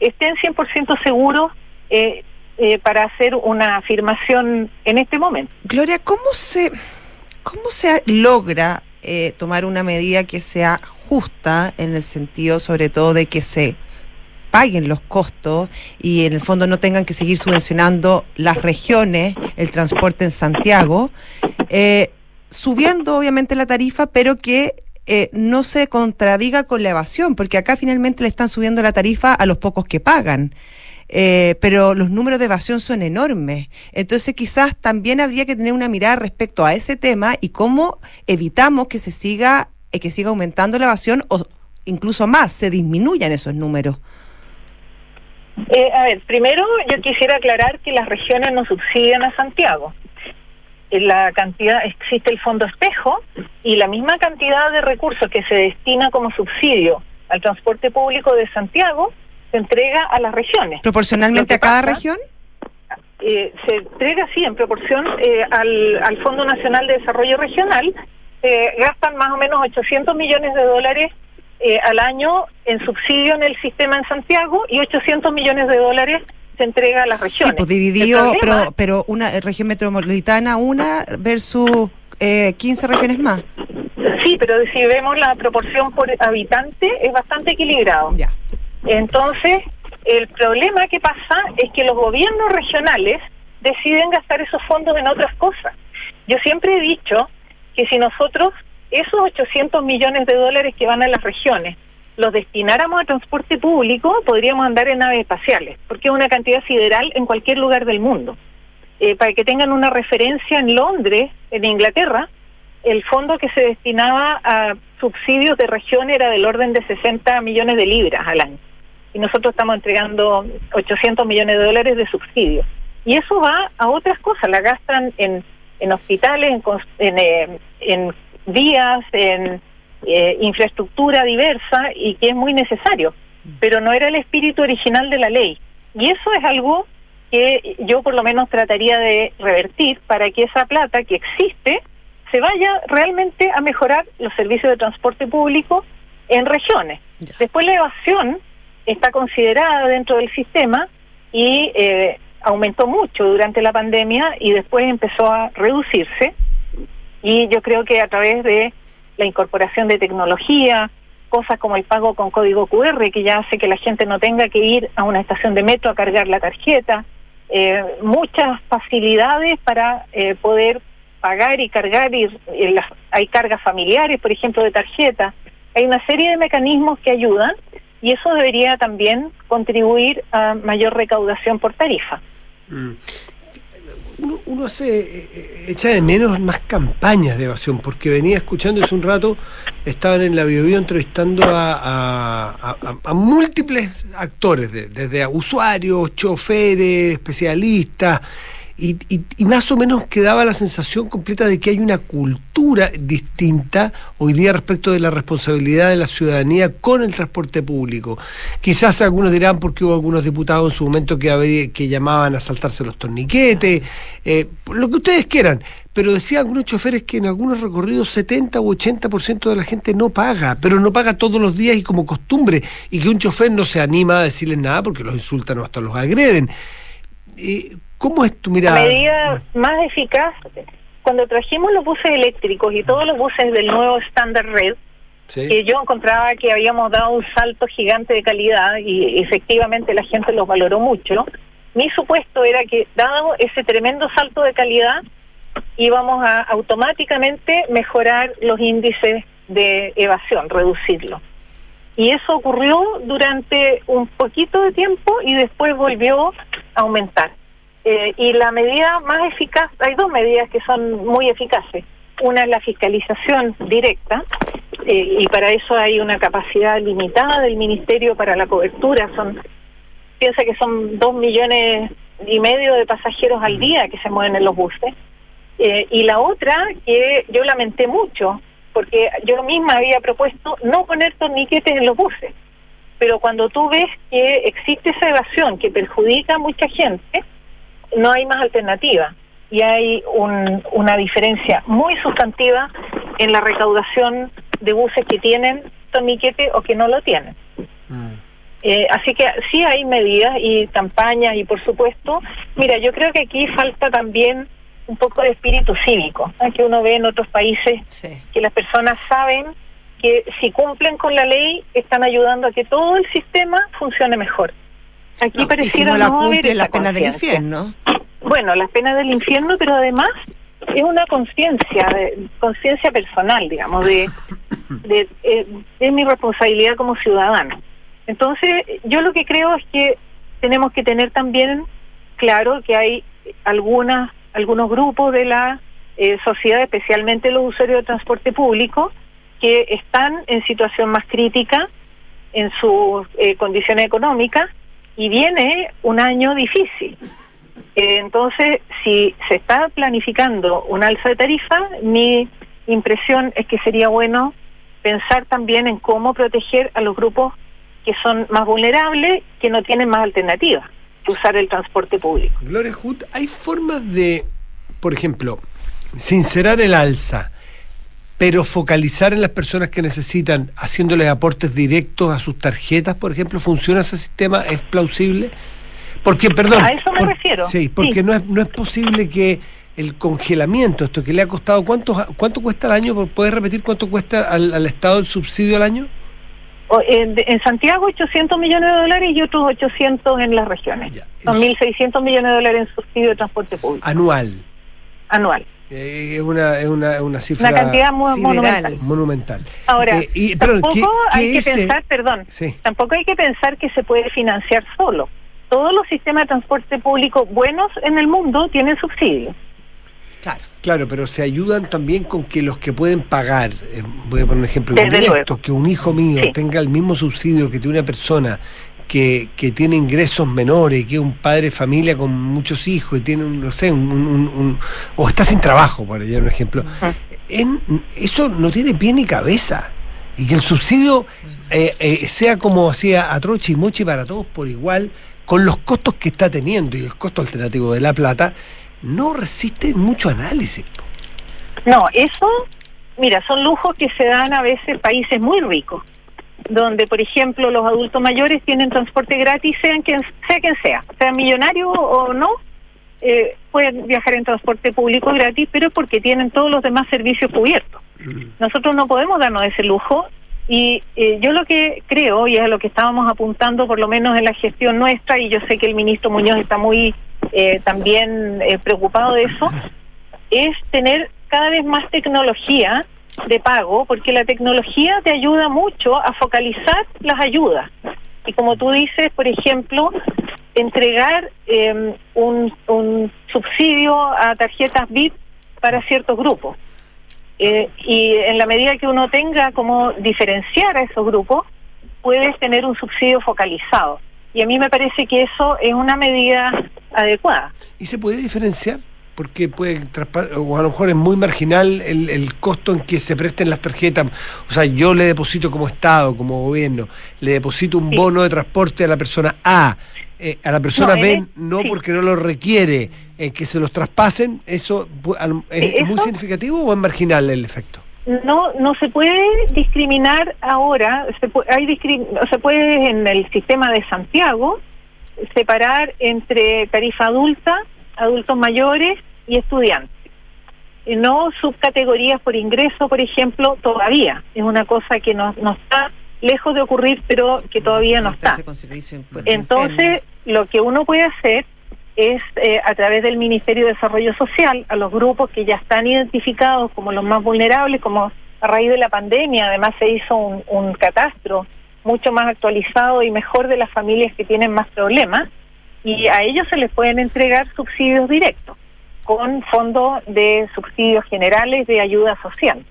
S4: estén 100% seguros eh, eh, para hacer una afirmación en este momento.
S3: Gloria, ¿cómo se, cómo se logra eh, tomar una medida que sea justa en el sentido sobre todo de que se paguen los costos y en el fondo no tengan que seguir subvencionando las regiones, el transporte en Santiago, eh, subiendo obviamente la tarifa, pero que eh, no se contradiga con la evasión, porque acá finalmente le están subiendo la tarifa a los pocos que pagan. Eh, pero los números de evasión son enormes. Entonces quizás también habría que tener una mirada respecto a ese tema y cómo evitamos que se siga, que siga aumentando la evasión o incluso más, se disminuyan esos números.
S4: Eh, a ver, primero yo quisiera aclarar que las regiones no subsidian a Santiago. Eh, la cantidad existe el fondo espejo y la misma cantidad de recursos que se destina como subsidio al transporte público de Santiago se entrega a las regiones.
S3: ¿Proporcionalmente a cada región?
S4: Eh, se entrega, sí, en proporción al, al Fondo Nacional de Desarrollo Regional. gastan más o menos 800 millones de dólares eh, al año en subsidio en el sistema en Santiago y 800 millones de dólares se entrega a las regiones. Sí,
S3: pues dividido, pero, pero una región metropolitana, una versus eh, 15 regiones más.
S4: Sí, pero si vemos la proporción por habitante es bastante equilibrado.
S3: Ya.
S4: Entonces, el problema que pasa es que los gobiernos regionales deciden gastar esos fondos en otras cosas. Yo siempre he dicho que si nosotros esos 800 millones de dólares que van a las regiones los destináramos a transporte público, podríamos andar en naves espaciales, porque es una cantidad sideral en cualquier lugar del mundo. Eh, para que tengan una referencia en Londres, en Inglaterra, el fondo que se destinaba a subsidios de región era del orden de 60 millones de libras al año. Y nosotros estamos entregando 800 millones de dólares de subsidios. Y eso va a otras cosas, la gastan en, en hospitales, en, en, en vías, en eh, infraestructura diversa y que es muy necesario. Pero no era el espíritu original de la ley. Y eso es algo que yo por lo menos trataría de revertir para que esa plata que existe se vaya realmente a mejorar los servicios de transporte público en regiones. Después la evasión está considerada dentro del sistema y eh, aumentó mucho durante la pandemia y después empezó a reducirse. Y yo creo que a través de la incorporación de tecnología, cosas como el pago con código QR, que ya hace que la gente no tenga que ir a una estación de metro a cargar la tarjeta, eh, muchas facilidades para eh, poder pagar y cargar, y, hay cargas familiares, por ejemplo, de tarjeta, hay una serie de mecanismos que ayudan y eso debería también contribuir a mayor recaudación por tarifa. Mm
S2: uno, se eh, eh, echa de menos más campañas de evasión, porque venía escuchando hace un rato, estaban en la Biobío entrevistando a, múltiples actores, desde usuarios, choferes, especialistas, y, y, más o menos quedaba la sensación completa de que hay una cultura distinta hoy día respecto de la responsabilidad de la ciudadanía con el transporte público. Quizás algunos dirán porque hubo algunos diputados en su momento que, que llamaban a saltarse los torniquetes, eh, lo que ustedes quieran, pero decían algunos choferes que en algunos recorridos 70 u 80% de la gente no paga, pero no paga todos los días y como costumbre, y que un chofer no se anima a decirles nada porque los insultan o hasta los agreden. Eh, ¿Cómo es tu mirada?
S4: La medida más eficaz, cuando trajimos los buses eléctricos y todos los buses del nuevo Standard Red, que yo encontraba que habíamos dado un salto gigante de calidad y efectivamente la gente los valoró mucho, mi supuesto era que dado ese tremendo salto de calidad, íbamos a automáticamente mejorar los índices de evasión, reducirlo. Y eso ocurrió durante un poquito de tiempo y después volvió a aumentar. Eh, y la medida más eficaz, hay dos medidas que son muy eficaces. Una es la fiscalización directa, eh, y para eso hay una capacidad limitada del Ministerio para la cobertura. Son, piensa que son dos millones y medio de pasajeros al día que se mueven en los buses. Eh, y la otra, que yo lamenté mucho, porque yo misma había propuesto no poner torniquetes en los buses. Pero cuando tú ves que existe esa evasión que perjudica a mucha gente, no hay más alternativa y hay una diferencia muy sustantiva en la recaudación de buses que tienen torniquete o que no lo tienen. Mm. Eh, así que sí hay medidas y campañas y por supuesto, mira, yo creo que aquí falta también un poco de espíritu cívico, que uno ve en otros países que las personas saben que si cumplen con la ley están ayudando a que todo el sistema funcione mejor. Aquí pareciera no, haber
S3: la pena del infierno.
S4: Bueno, la pena del infierno, pero además es una conciencia, conciencia personal, digamos, de, de, eh, mi responsabilidad como ciudadano. Entonces, yo lo que creo es que tenemos que tener también claro que hay algunas algunos grupos de la eh, sociedad, especialmente los usuarios de transporte público, que están en situación más crítica en sus eh, condiciones económicas y viene un año difícil. Eh, entonces, si se está planificando un alza de tarifa, mi impresión es que sería bueno pensar también en cómo proteger a los grupos que son más vulnerables, que no tienen más alternativas que usar el transporte público.
S2: Gloria Hood, ¿hay formas de, por ejemplo, sincerar el alza, pero focalizar en las personas que necesitan, haciéndoles aportes directos a sus tarjetas, por ejemplo, ¿funciona ese sistema? ¿Es plausible? Porque, perdón.
S4: A eso me refiero.
S2: Sí, porque No, es, no es posible que el congelamiento, esto que le ha costado, ¿cuánto, cuánto cuesta al año? ¿Puedes repetir cuánto cuesta al, Estado el subsidio al año?
S4: En, en, Santiago 800 millones de dólares y otros 800 en las regiones. Son 1.600 millones de dólares en subsidio de transporte público.
S2: Anual.
S4: Anual.
S2: Eh, es una, es una, una cifra
S4: una cantidad monumental.
S2: monumental.
S4: Ahora, eh, tampoco hay que pensar, perdón, tampoco hay que pensar que se puede financiar solo. Todos los sistemas de transporte público buenos en el mundo tienen subsidios.
S2: Claro. Claro, pero se ayudan también con que los que pueden pagar, eh, voy a poner un ejemplo directo, que un hijo mío tenga el mismo subsidio que tiene una persona que, que, tiene ingresos menores, que es un padre de familia con muchos hijos y tiene, no sé, un, o está sin trabajo, por ejemplo un ejemplo, en, eso no tiene pie ni cabeza. Y que el subsidio eh, eh, sea como hacía a troche y mochi para todos por igual, con los costos que está teniendo y el costo alternativo de la plata, no resiste mucho análisis.
S4: No, eso, mira, son lujos que se dan a veces países muy ricos, donde, por ejemplo, los adultos mayores tienen transporte gratis, sean quien sea, quien sea, sea millonario o no, eh, pueden viajar en transporte público gratis, pero porque tienen todos los demás servicios cubiertos. Mm. Nosotros no podemos darnos ese lujo y eh, yo lo que creo, y es a lo que estábamos apuntando por lo menos en la gestión nuestra, y yo sé que el ministro Muñoz está muy eh, también eh, preocupado de eso, es tener cada vez más tecnología de pago, porque la tecnología te ayuda mucho a focalizar las ayudas. Y como tú dices, por ejemplo, entregar em, un, un subsidio a tarjetas VIP para ciertos grupos. Eh, y en la medida que uno tenga como diferenciar a esos grupos, puedes tener un subsidio focalizado. Y a mí me parece que eso es una medida adecuada.
S2: ¿Y se puede diferenciar? Porque puede, o a lo mejor es muy marginal el, el costo en que se presten las tarjetas. O sea, yo le deposito como Estado, como gobierno, le deposito un bono de transporte a la persona A. Eh, a la persona B no porque no lo requiere eh, que se los traspasen, ¿eso es, muy significativo o es marginal el efecto?
S4: No, no se puede discriminar ahora, se puede, hay se puede en el sistema de Santiago separar entre tarifa adulta, adultos mayores y estudiantes. No subcategorías por ingreso, por ejemplo, todavía. Es una cosa que no, no está lejos de ocurrir, pero que todavía no está. Entonces, lo que uno puede hacer es eh, a través del Ministerio de Desarrollo Social a los grupos que ya están identificados como los más vulnerables, como a raíz de la pandemia, además se hizo un, un catastro mucho más actualizado y mejor de las familias que tienen más problemas, y a ellos se les pueden entregar subsidios directos con fondos de subsidios generales de ayuda social.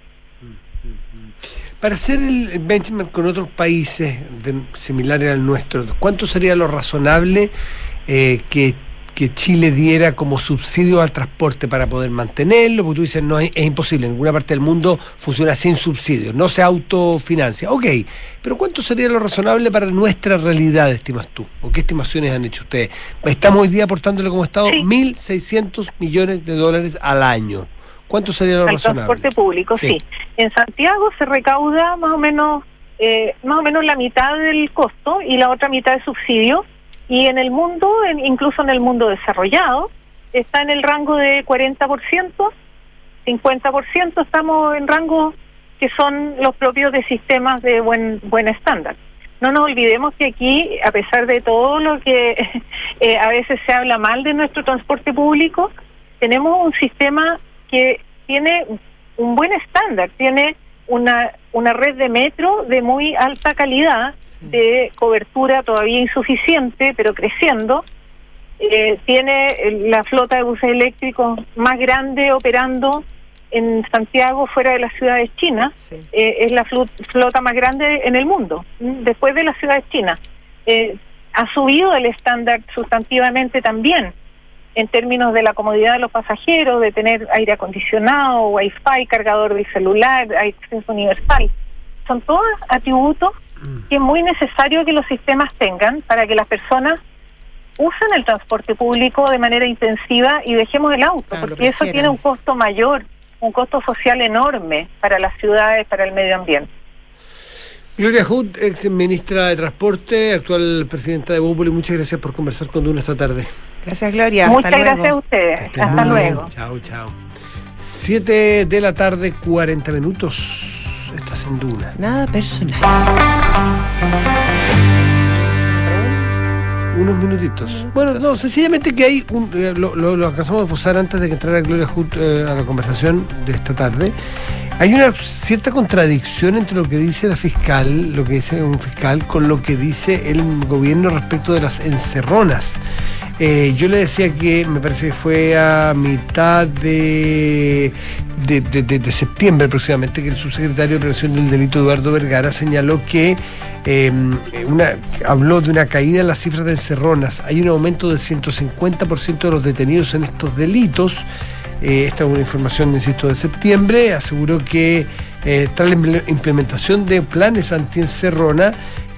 S2: Para hacer el benchmark con otros países similares al nuestro, ¿cuánto sería lo razonable eh, que que Chile diera como subsidio al transporte para poder mantenerlo, porque tú dices, no, es, imposible, en ninguna parte del mundo funciona sin subsidio, no se autofinancia. Ok, pero ¿cuánto sería lo razonable para nuestra realidad, estimas tú? ¿O qué estimaciones han hecho ustedes? Estamos hoy día aportándole como Estado 1.600 millones de dólares al año. ¿Cuánto sería lo razonable?
S4: transporte público, sí. En Santiago se recauda más o menos eh, más o menos la mitad del costo y la otra mitad de subsidio y en el mundo, incluso en el mundo desarrollado, está en el rango de 40%, 50% estamos en rangos que son los propios de sistemas de buen, buen estándar. No nos olvidemos que aquí, a pesar de todo lo que eh, a veces se habla mal de nuestro transporte público, tenemos un sistema que tiene un buen estándar, tiene una, una red de metro de muy alta calidad de cobertura todavía insuficiente, pero creciendo. Eh, tiene la flota de buses eléctricos más grande operando en Santiago, fuera de las ciudades chinas. Eh, es la flota más grande en el mundo, después de las ciudades chinas. Eh, ha subido el estándar sustantivamente también en términos de la comodidad de los pasajeros, de tener aire acondicionado, wifi, cargador del celular, acceso universal. Son todos atributos que es muy necesario que los sistemas tengan para que las personas usen el transporte público de manera intensiva y dejemos el auto, porque eso tiene un costo mayor, un costo social enorme para las ciudades, para el medio ambiente.
S2: Gloria Hood, ex ministra de Transporte, actual presidenta de Búboli, muchas gracias por conversar con uno esta tarde.
S3: Gracias, Gloria.
S4: Muchas gracias a ustedes. Hasta luego.
S2: Chao, chao. Siete de la tarde, 40 minutos estás en Duna.
S3: Nada personal.
S2: Unos minutitos. Bueno, no, sencillamente que hay un. Eh, lo, lo, alcanzamos a fusar antes de que entrara Gloria Hood eh, a la conversación de esta tarde. Hay una cierta contradicción entre lo que dice la fiscal, lo que dice un fiscal, con lo que dice el gobierno respecto de las encerronas. Eh, yo le decía que me parece que fue a mitad de, de, septiembre aproximadamente que el subsecretario de Prevención del Delito Eduardo Vergara señaló que em, habló de una caída en las cifras de encerronas. Hay un aumento del 150% de los detenidos en estos delitos. Eh, esta es una información, insisto, de septiembre. Aseguró que eh, tras la implementación de planes anti-encerrona,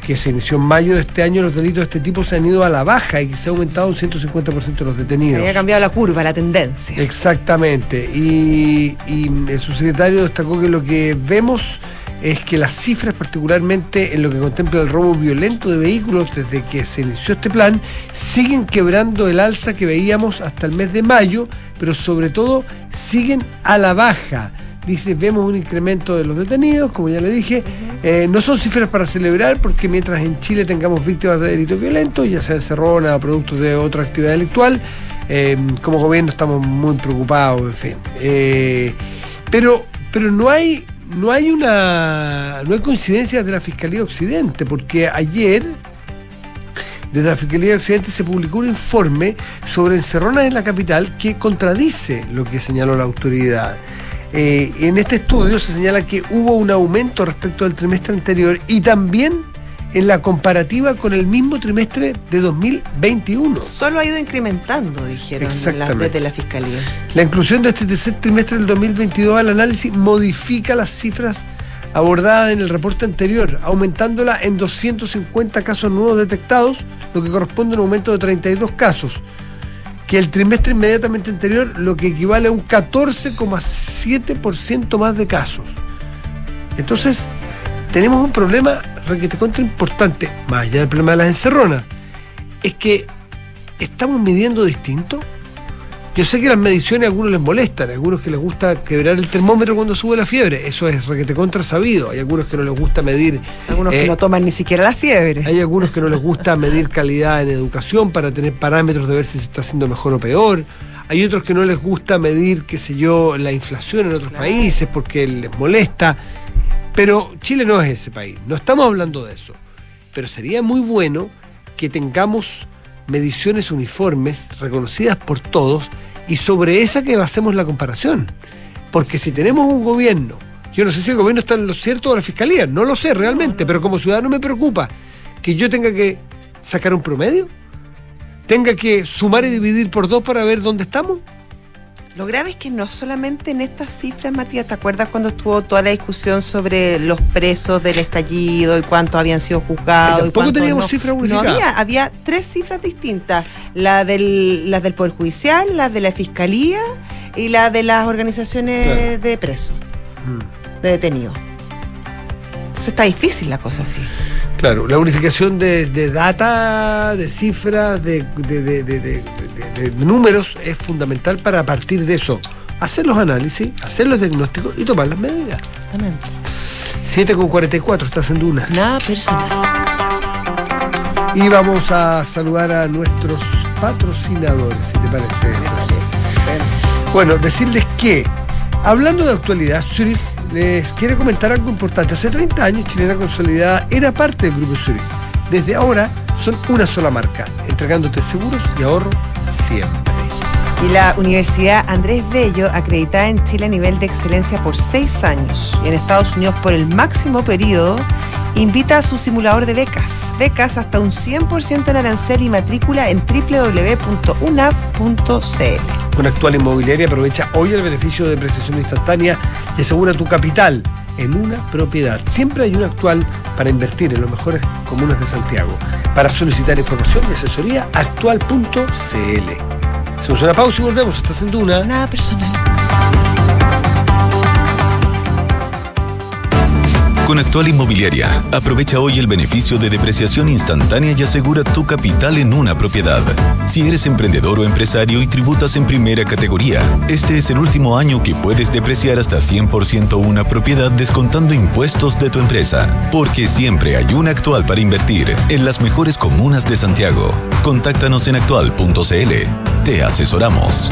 S2: que se inició en mayo de este año, los delitos de este tipo se han ido a la baja y que se ha aumentado un 150% de los detenidos. Se
S3: había cambiado la curva, la tendencia.
S2: Exactamente. Y, y el subsecretario destacó que lo que vemos es que las cifras, particularmente en lo que contempla el robo violento de vehículos desde que se inició este plan, siguen quebrando el alza que veíamos hasta el mes de mayo, pero sobre todo siguen a la baja. Dice, vemos un incremento de los detenidos, como ya le dije. Eh, no son cifras para celebrar porque mientras en Chile tengamos víctimas de delitos violentos, ya sea de cerrona o productos de otra actividad delictual, eh, como gobierno estamos muy preocupados, en fin. Eh, pero, pero no hay no hay una no hay coincidencias de la Fiscalía Occidente, porque ayer desde la Fiscalía Occidente se publicó un informe sobre encerronas en la capital que contradice lo que señaló la autoridad. Eh, en este estudio se señala que hubo un aumento respecto al trimestre anterior y también en la comparativa con el mismo trimestre de 2021.
S3: Solo ha ido incrementando, dijeron las de la Fiscalía.
S2: La inclusión de este tercer trimestre del 2022 al análisis modifica las cifras abordadas en el reporte anterior, aumentándola en 250 casos nuevos detectados, lo que corresponde a un aumento de 32 casos, que el trimestre inmediatamente anterior, lo que equivale a un 14,7% más de casos. Entonces, tenemos un problema requete contra importante, más allá del problema de las encerronas, es que estamos midiendo distinto. Yo sé que las mediciones a algunos les molestan, a algunos que les gusta quebrar el termómetro cuando sube la fiebre, eso es requete contra sabido. Hay algunos que no les gusta medir.
S3: Algunos que eh, no toman ni siquiera la fiebre.
S2: Hay algunos que no les gusta medir calidad en educación para tener parámetros de ver si se está haciendo mejor o peor. Hay otros que no les gusta medir, qué sé yo, la inflación en otros países porque les molesta. Pero Chile no es ese país, no estamos hablando de eso. Pero sería muy bueno que tengamos mediciones uniformes, reconocidas por todos, y sobre esa que hacemos la comparación. Porque si tenemos un gobierno, yo no sé si el gobierno está en lo cierto o la fiscalía, no lo sé realmente, pero como ciudadano me preocupa que yo tenga que sacar un promedio, tenga que sumar y dividir por dos para ver dónde estamos.
S3: Lo grave es que no solamente en estas cifras, Matías, ¿te acuerdas cuando estuvo toda la discusión sobre los presos del estallido y cuántos habían sido juzgados?
S2: Tampoco teníamos cifras unificadas.
S3: No había, había tres cifras distintas, la del, las del Poder Judicial, las de la Fiscalía y la de las organizaciones de presos, mm. de detenidos. Entonces está difícil la cosa así.
S2: Claro, la unificación de, data, de cifras, de, números es fundamental para partir de eso hacer los análisis, hacer los diagnósticos y tomar las medidas. Exactamente. 7 con 44, estás en Duna.
S3: Nada personal.
S2: Y vamos a saludar a nuestros patrocinadores, si te parece. Bueno, decirles que, hablando de actualidad, Zurich les quiere comentar algo importante. Hace 30 años Chilena Consolidada era parte del Grupo Zurich. Desde ahora son una sola marca, entregándote seguros y ahorro siempre.
S3: Y la Universidad Andrés Bello, acreditada en Chile a nivel de excelencia por seis años y en Estados Unidos por el máximo periodo, invita a su simulador de becas. Becas hasta un 100% en arancel y matrícula en www.unav.cl.
S2: Con Actual Inmobiliaria aprovecha hoy el beneficio de depreciación instantánea y asegura tu capital en una propiedad. Siempre hay un actual para invertir en los mejores comunas de Santiago. Para solicitar información y asesoría, actual.cl. Hacemos una pausa y volvemos. Estás en Duna.
S3: Nada personal.
S5: Con Actual Inmobiliaria, aprovecha hoy el beneficio de depreciación instantánea y asegura tu capital en una propiedad. Si eres emprendedor o empresario y tributas en primera categoría, este es el último año que puedes depreciar hasta 100% una propiedad descontando impuestos de tu empresa. Porque siempre hay una actual para invertir en las mejores comunas de Santiago. Contáctanos en actual.cl. Te asesoramos.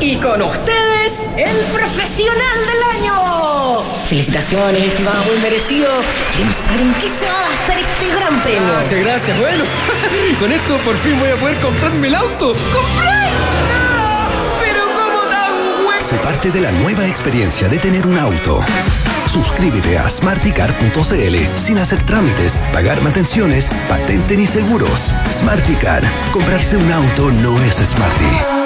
S6: Y con ustedes, el profesional del año. Felicitaciones, estimado, muy merecido. Queremos saber en qué se va a gastar este gran premio.
S7: Gracias, gracias. Bueno, con esto por fin voy a poder comprarme el auto.
S6: ¡Comprar! ¡No! Pero ¿cómo tan bueno?
S8: Se parte de la nueva experiencia de tener un auto. Suscríbete a smarticar.cl sin hacer trámites, pagar mantenciones, patente ni seguros. Smarticar. Comprarse un auto no es smarty.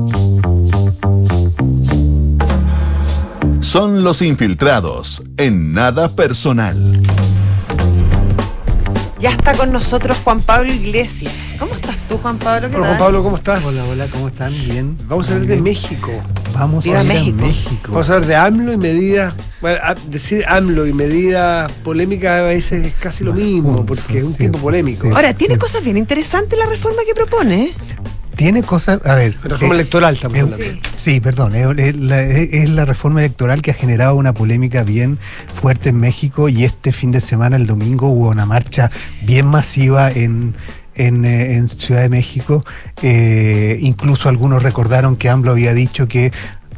S9: son los infiltrados en nada personal.
S3: Ya está con nosotros Juan Pablo Iglesias. ¿Cómo estás tú, Juan Pablo?
S2: hola, Juan Pablo, ¿cómo estás?
S10: Hola, hola, ¿cómo están? Bien.
S2: Vamos a hablar de México.
S10: Vamos a hablar de México.
S2: Vamos a hablar de AMLO y medidas. Bueno, decir AMLO y medidas polémicas a veces es casi lo mismo, porque es un tiempo polémico.
S3: Ahora, tiene cosas bien interesantes la reforma que propone
S10: tiene cosas. A ver.
S2: Reforma eh, electoral también.
S10: sí. perdón. Es, la, reforma electoral que ha generado una polémica bien fuerte en México y este fin de semana, el domingo, hubo una marcha bien masiva en, en, eh, Ciudad de México. Eh, incluso algunos recordaron que AMLO había dicho que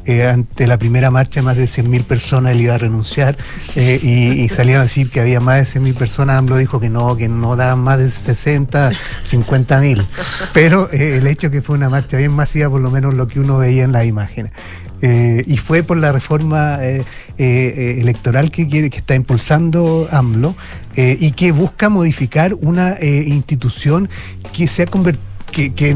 S10: eh, ante la primera marcha más de 100.000 personas él iba a renunciar eh, y, salieron a decir que había más de 100.000 personas, AMLO dijo que no, que no daban más de 60, 50.000. Pero eh, el hecho que fue una marcha bien masiva, por lo menos lo que uno veía en las imágenes. y fue por la reforma electoral que, quiere, que está impulsando AMLO y que busca modificar una institución que se ha convertido que, que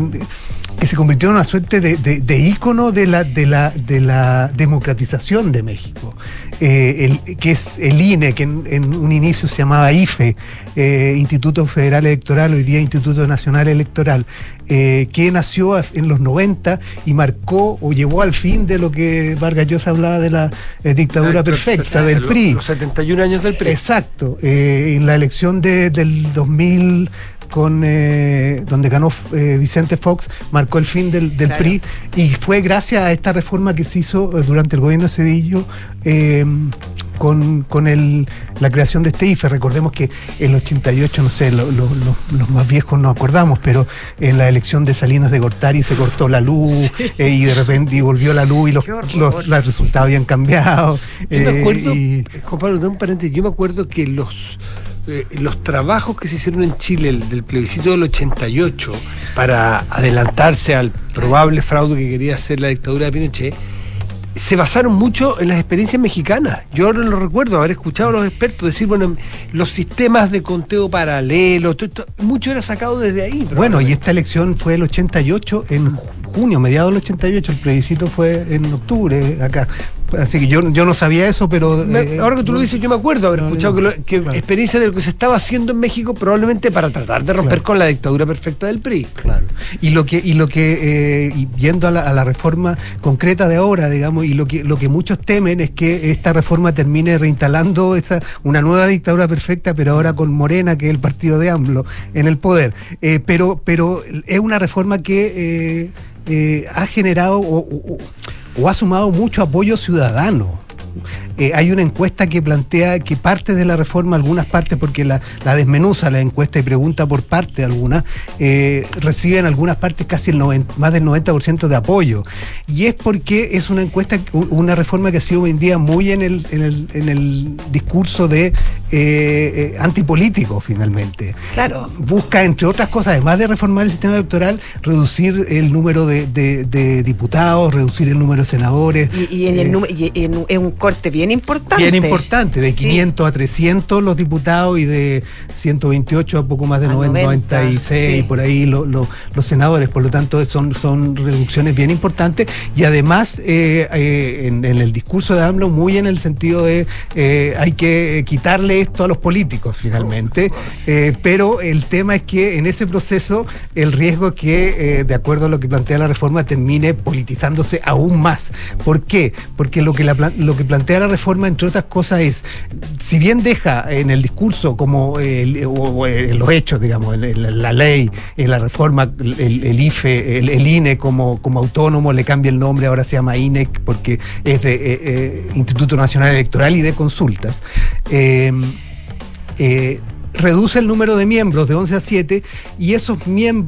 S10: se convirtió en una suerte de, de, ícono de la, de, la, de la democratización de México, eh, el, que es el INE, que en, un inicio se llamaba IFE, eh, Instituto Federal Electoral, hoy día Instituto Nacional Electoral, eh, que nació en los 90 y marcó o llevó al fin de lo que Vargas Llosa hablaba de la dictadura perfecta, del PRI.
S2: Los 71 años del PRI.
S10: Exacto, en la elección de, del 2000 con eh, donde ganó eh, Vicente Fox, marcó el fin del, PRI y fue gracias a esta reforma que se hizo eh, durante el gobierno de Cedillo em, con, el, la creación de este IFE. Recordemos que en el 88, no sé, los más viejos no acordamos, pero en la elección de Salinas de Gortari se cortó la luz y de repente volvió la luz y los, los, resultados habían cambiado.
S2: Yo me acuerdo, Juan Pablo, un paréntesis, yo me acuerdo que los eh, los trabajos que se hicieron en Chile del plebiscito del 88 para adelantarse al probable fraude que quería hacer la dictadura de Pinochet, se basaron mucho en las experiencias mexicanas. Yo no lo recuerdo haber escuchado a los expertos decir, bueno, los sistemas de conteo paralelo, mucho era sacado desde ahí.
S10: Bueno, y esta elección fue el 88, en junio, mediados del 88, el plebiscito fue en octubre acá. Así que yo, yo no sabía eso, pero.
S2: eh, ahora que tú lo dices, yo me acuerdo haber escuchado que, experiencia de lo que se estaba haciendo en México, probablemente para tratar de romper con la dictadura perfecta del PRI.
S10: Claro. Y lo que, y lo que eh, yendo a la, reforma concreta de ahora, digamos, y lo que, lo que muchos temen es que esta reforma termine reinstalando esa, una nueva dictadura perfecta, pero ahora con Morena, que es el partido de AMLO, en el poder. Eh, pero, pero es una reforma que ha generado o ha sumado mucho apoyo ciudadano. Eh, hay una encuesta que plantea que parte de la reforma, algunas partes, porque la, desmenuza la encuesta y pregunta por parte algunas, eh, reciben algunas partes casi el más del 90% de apoyo. Y es porque es una encuesta, una reforma que ha sido hoy en día muy en el, en el, discurso de eh, antipolítico, finalmente.
S3: Claro.
S10: Busca, entre otras cosas, además de reformar el sistema electoral, reducir el número de, diputados, reducir el número de senadores.
S3: Y, en, el, y en un corte bien importante.
S10: Bien importante, de 500 a 300 los diputados y de 128 a poco más de 96 por ahí los senadores. Por lo tanto, son, son reducciones bien importantes y además eh, eh, en, el discurso de AMLO muy en el sentido de eh, hay que quitarle esto a los políticos finalmente, pero el tema es que en ese proceso el riesgo es que, de acuerdo a lo que plantea la reforma, termine politizándose aún más. ¿Por qué? Porque lo que, lo que plantea la reforma, entre otras cosas, es, si bien deja en el discurso como en los hechos, digamos, en, la ley, en la reforma, el, IFE, el, INE como, como autónomo, le cambia el nombre, ahora se llama INEC porque es de eh, eh, Instituto Nacional Electoral y de Consultas. Eh, reduce el número de miembros de 11 a 7 y esos,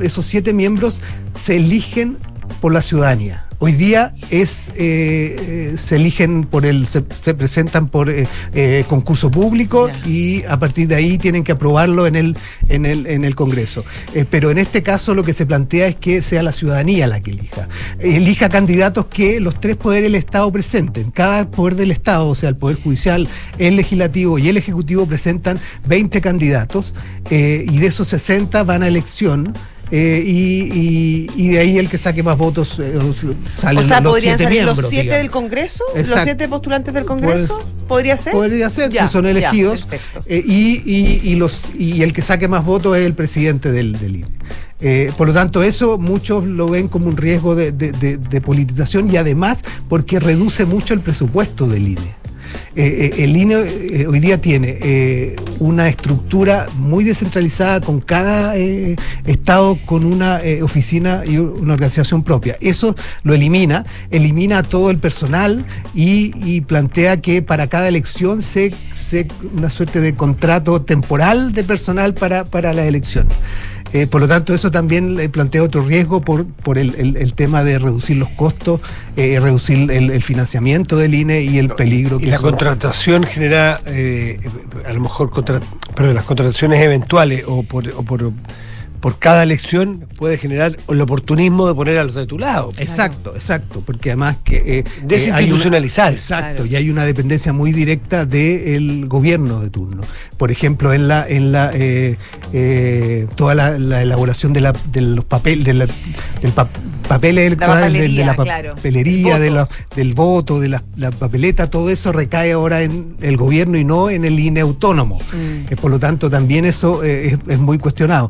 S10: esos 7 miembros se eligen por la ciudadanía. Hoy día es eh, eh, se eligen por el, se, presentan por eh, concurso público y a partir de ahí tienen que aprobarlo en el, en el, en el Congreso. pero en este caso lo que se plantea es que sea la ciudadanía la que elija. Elija candidatos que los tres poderes del Estado presenten. Cada poder del Estado, o sea, el Poder Judicial, el Legislativo y el Ejecutivo presentan 20 candidatos y de esos 60 van a elección. Eh, y, de ahí el que saque más votos eh,
S3: sale O sea, ¿podrían salir los siete del Congreso? ¿Los siete postulantes del Congreso? ¿Podría ser?
S10: Podría ser, si son elegidos. Eh, y, los, y el que saque más votos es el presidente del, INE. por lo tanto, eso muchos lo ven como un riesgo de, de politización y además porque reduce mucho el presupuesto del INE. Eh, eh, el INE eh, hoy día tiene una estructura muy descentralizada con cada estado con una oficina y una organización propia. Eso lo elimina, elimina a todo el personal y, plantea que para cada elección se, una suerte de contrato temporal de personal para, para la elección. Eh, por lo tanto, eso también le plantea otro riesgo por, por el, tema de reducir los costos, eh, reducir el, financiamiento del INE y el peligro
S2: que... Y la contratación genera, eh, a lo mejor, contra, perdón, las contrataciones eventuales o por, o por por cada elección puede generar el oportunismo de poner a los de tu lado.
S10: Exacto, exacto, porque además que...
S2: Eh, Desinstitucionalizar.
S10: Eh, exacto, y hay una dependencia muy directa del gobierno de turno. Por ejemplo, en la en la eh, eh, toda la, elaboración de, la, de los papeles, del papel electoral, de, la papelería, de del voto, de la, papeleta, todo eso recae ahora en el gobierno y no en el INE autónomo. Mm. por lo tanto, también eso es, es, muy cuestionado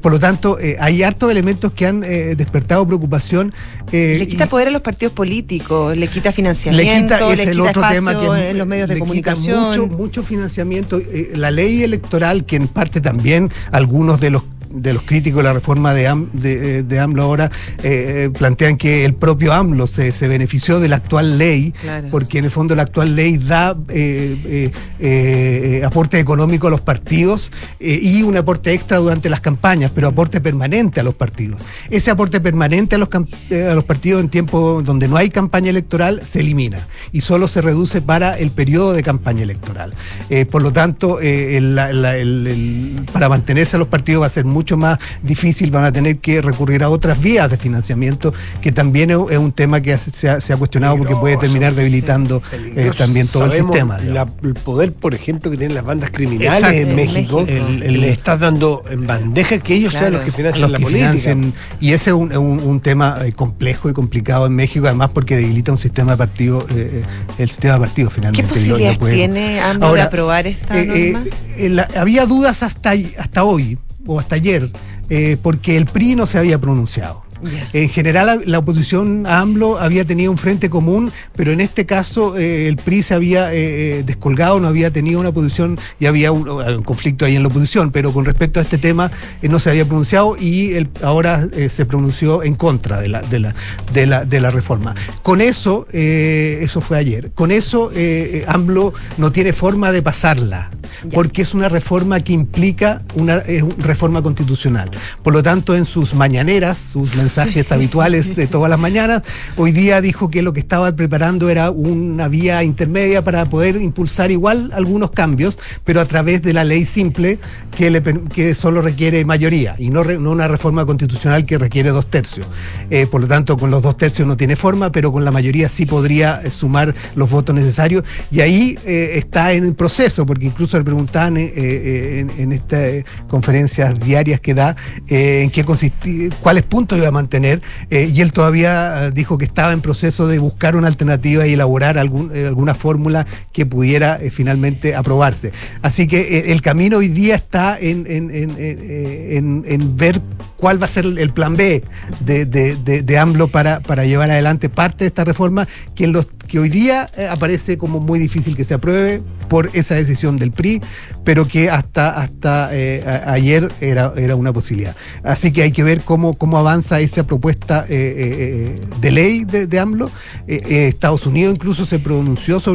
S10: por lo tanto, eh, hay hartos elementos que han eh, despertado preocupación.
S3: Eh, le quita poder a los partidos políticos, le quita financiamiento, le quita, es el otro tema que en los medios de comunicación.
S10: mucho, mucho financiamiento. la ley electoral, que en parte también algunos de los de los críticos de la reforma de, eh, de, AMLO ahora eh, plantean que el propio AMLO se, se benefició de la actual ley, porque en el fondo la actual ley da eh, aporte económico a los partidos y un aporte extra durante las campañas, pero aporte permanente a los partidos. Ese aporte permanente a los, a los partidos en tiempo donde no hay campaña electoral se elimina y solo se reduce para el periodo de campaña electoral. por lo tanto, para mantenerse a los partidos va a ser muy mucho más difícil, van a tener que recurrir a otras vías de financiamiento, que también es, un tema que se ha, cuestionado porque puede terminar debilitando eh, también todo el sistema.
S2: el poder, por ejemplo, que tienen las bandas criminales en México, le está dando en bandeja que ellos sean los que financian la política.
S10: y ese es un, tema eh, complejo y complicado en México, además porque debilita un sistema de partido, eh, el sistema de partido finalmente.
S3: ¿Qué posibilidades tiene AMLO de aprobar esta norma?
S10: había dudas hasta, hasta hoy o hasta ayer, porque el PRI no se había pronunciado. En general, la oposición a AMLO había tenido un frente común, pero en este caso eh, el PRI se había eh, eh, descolgado, no había tenido una posición y había un, conflicto ahí en la oposición, pero con respecto a este tema no se había pronunciado y ahora se pronunció en contra de la, de la, de la, de la reforma. Con eso, eso fue ayer, con eso AMLO no tiene forma de pasarla, porque es una reforma que implica una, reforma constitucional. Por lo tanto, en sus mañaneras, sus mensajes habituales de todas las mañanas. Hoy día dijo que lo que estaba preparando era una vía intermedia para poder impulsar igual algunos cambios, pero a través de la ley simple que, le, que solo requiere mayoría y no, no, una reforma constitucional que requiere dos tercios. Eh, por lo tanto, con los dos tercios no tiene forma, pero con la mayoría sí podría eh, sumar los votos necesarios. Y ahí eh, está en el proceso, porque incluso le preguntaban en, en, estas conferencias diarias que da en qué consistía, cuáles puntos iba a mantener eh, y él todavía eh, dijo que estaba en proceso de buscar una alternativa y elaborar algún, eh, alguna fórmula que pudiera finalmente aprobarse. Así que el camino hoy día está en, en, ver cuál va a ser el plan B de, de, de, AMLO para, para llevar adelante parte de esta reforma que en los que hoy día aparece como muy difícil que se apruebe por esa decisión del PRI, pero que hasta, hasta eh, ayer era, era una posibilidad. Así que hay que ver cómo, cómo avanza esa propuesta eh, eh, de ley de AMLO. Estados Unidos incluso se pronunció sobre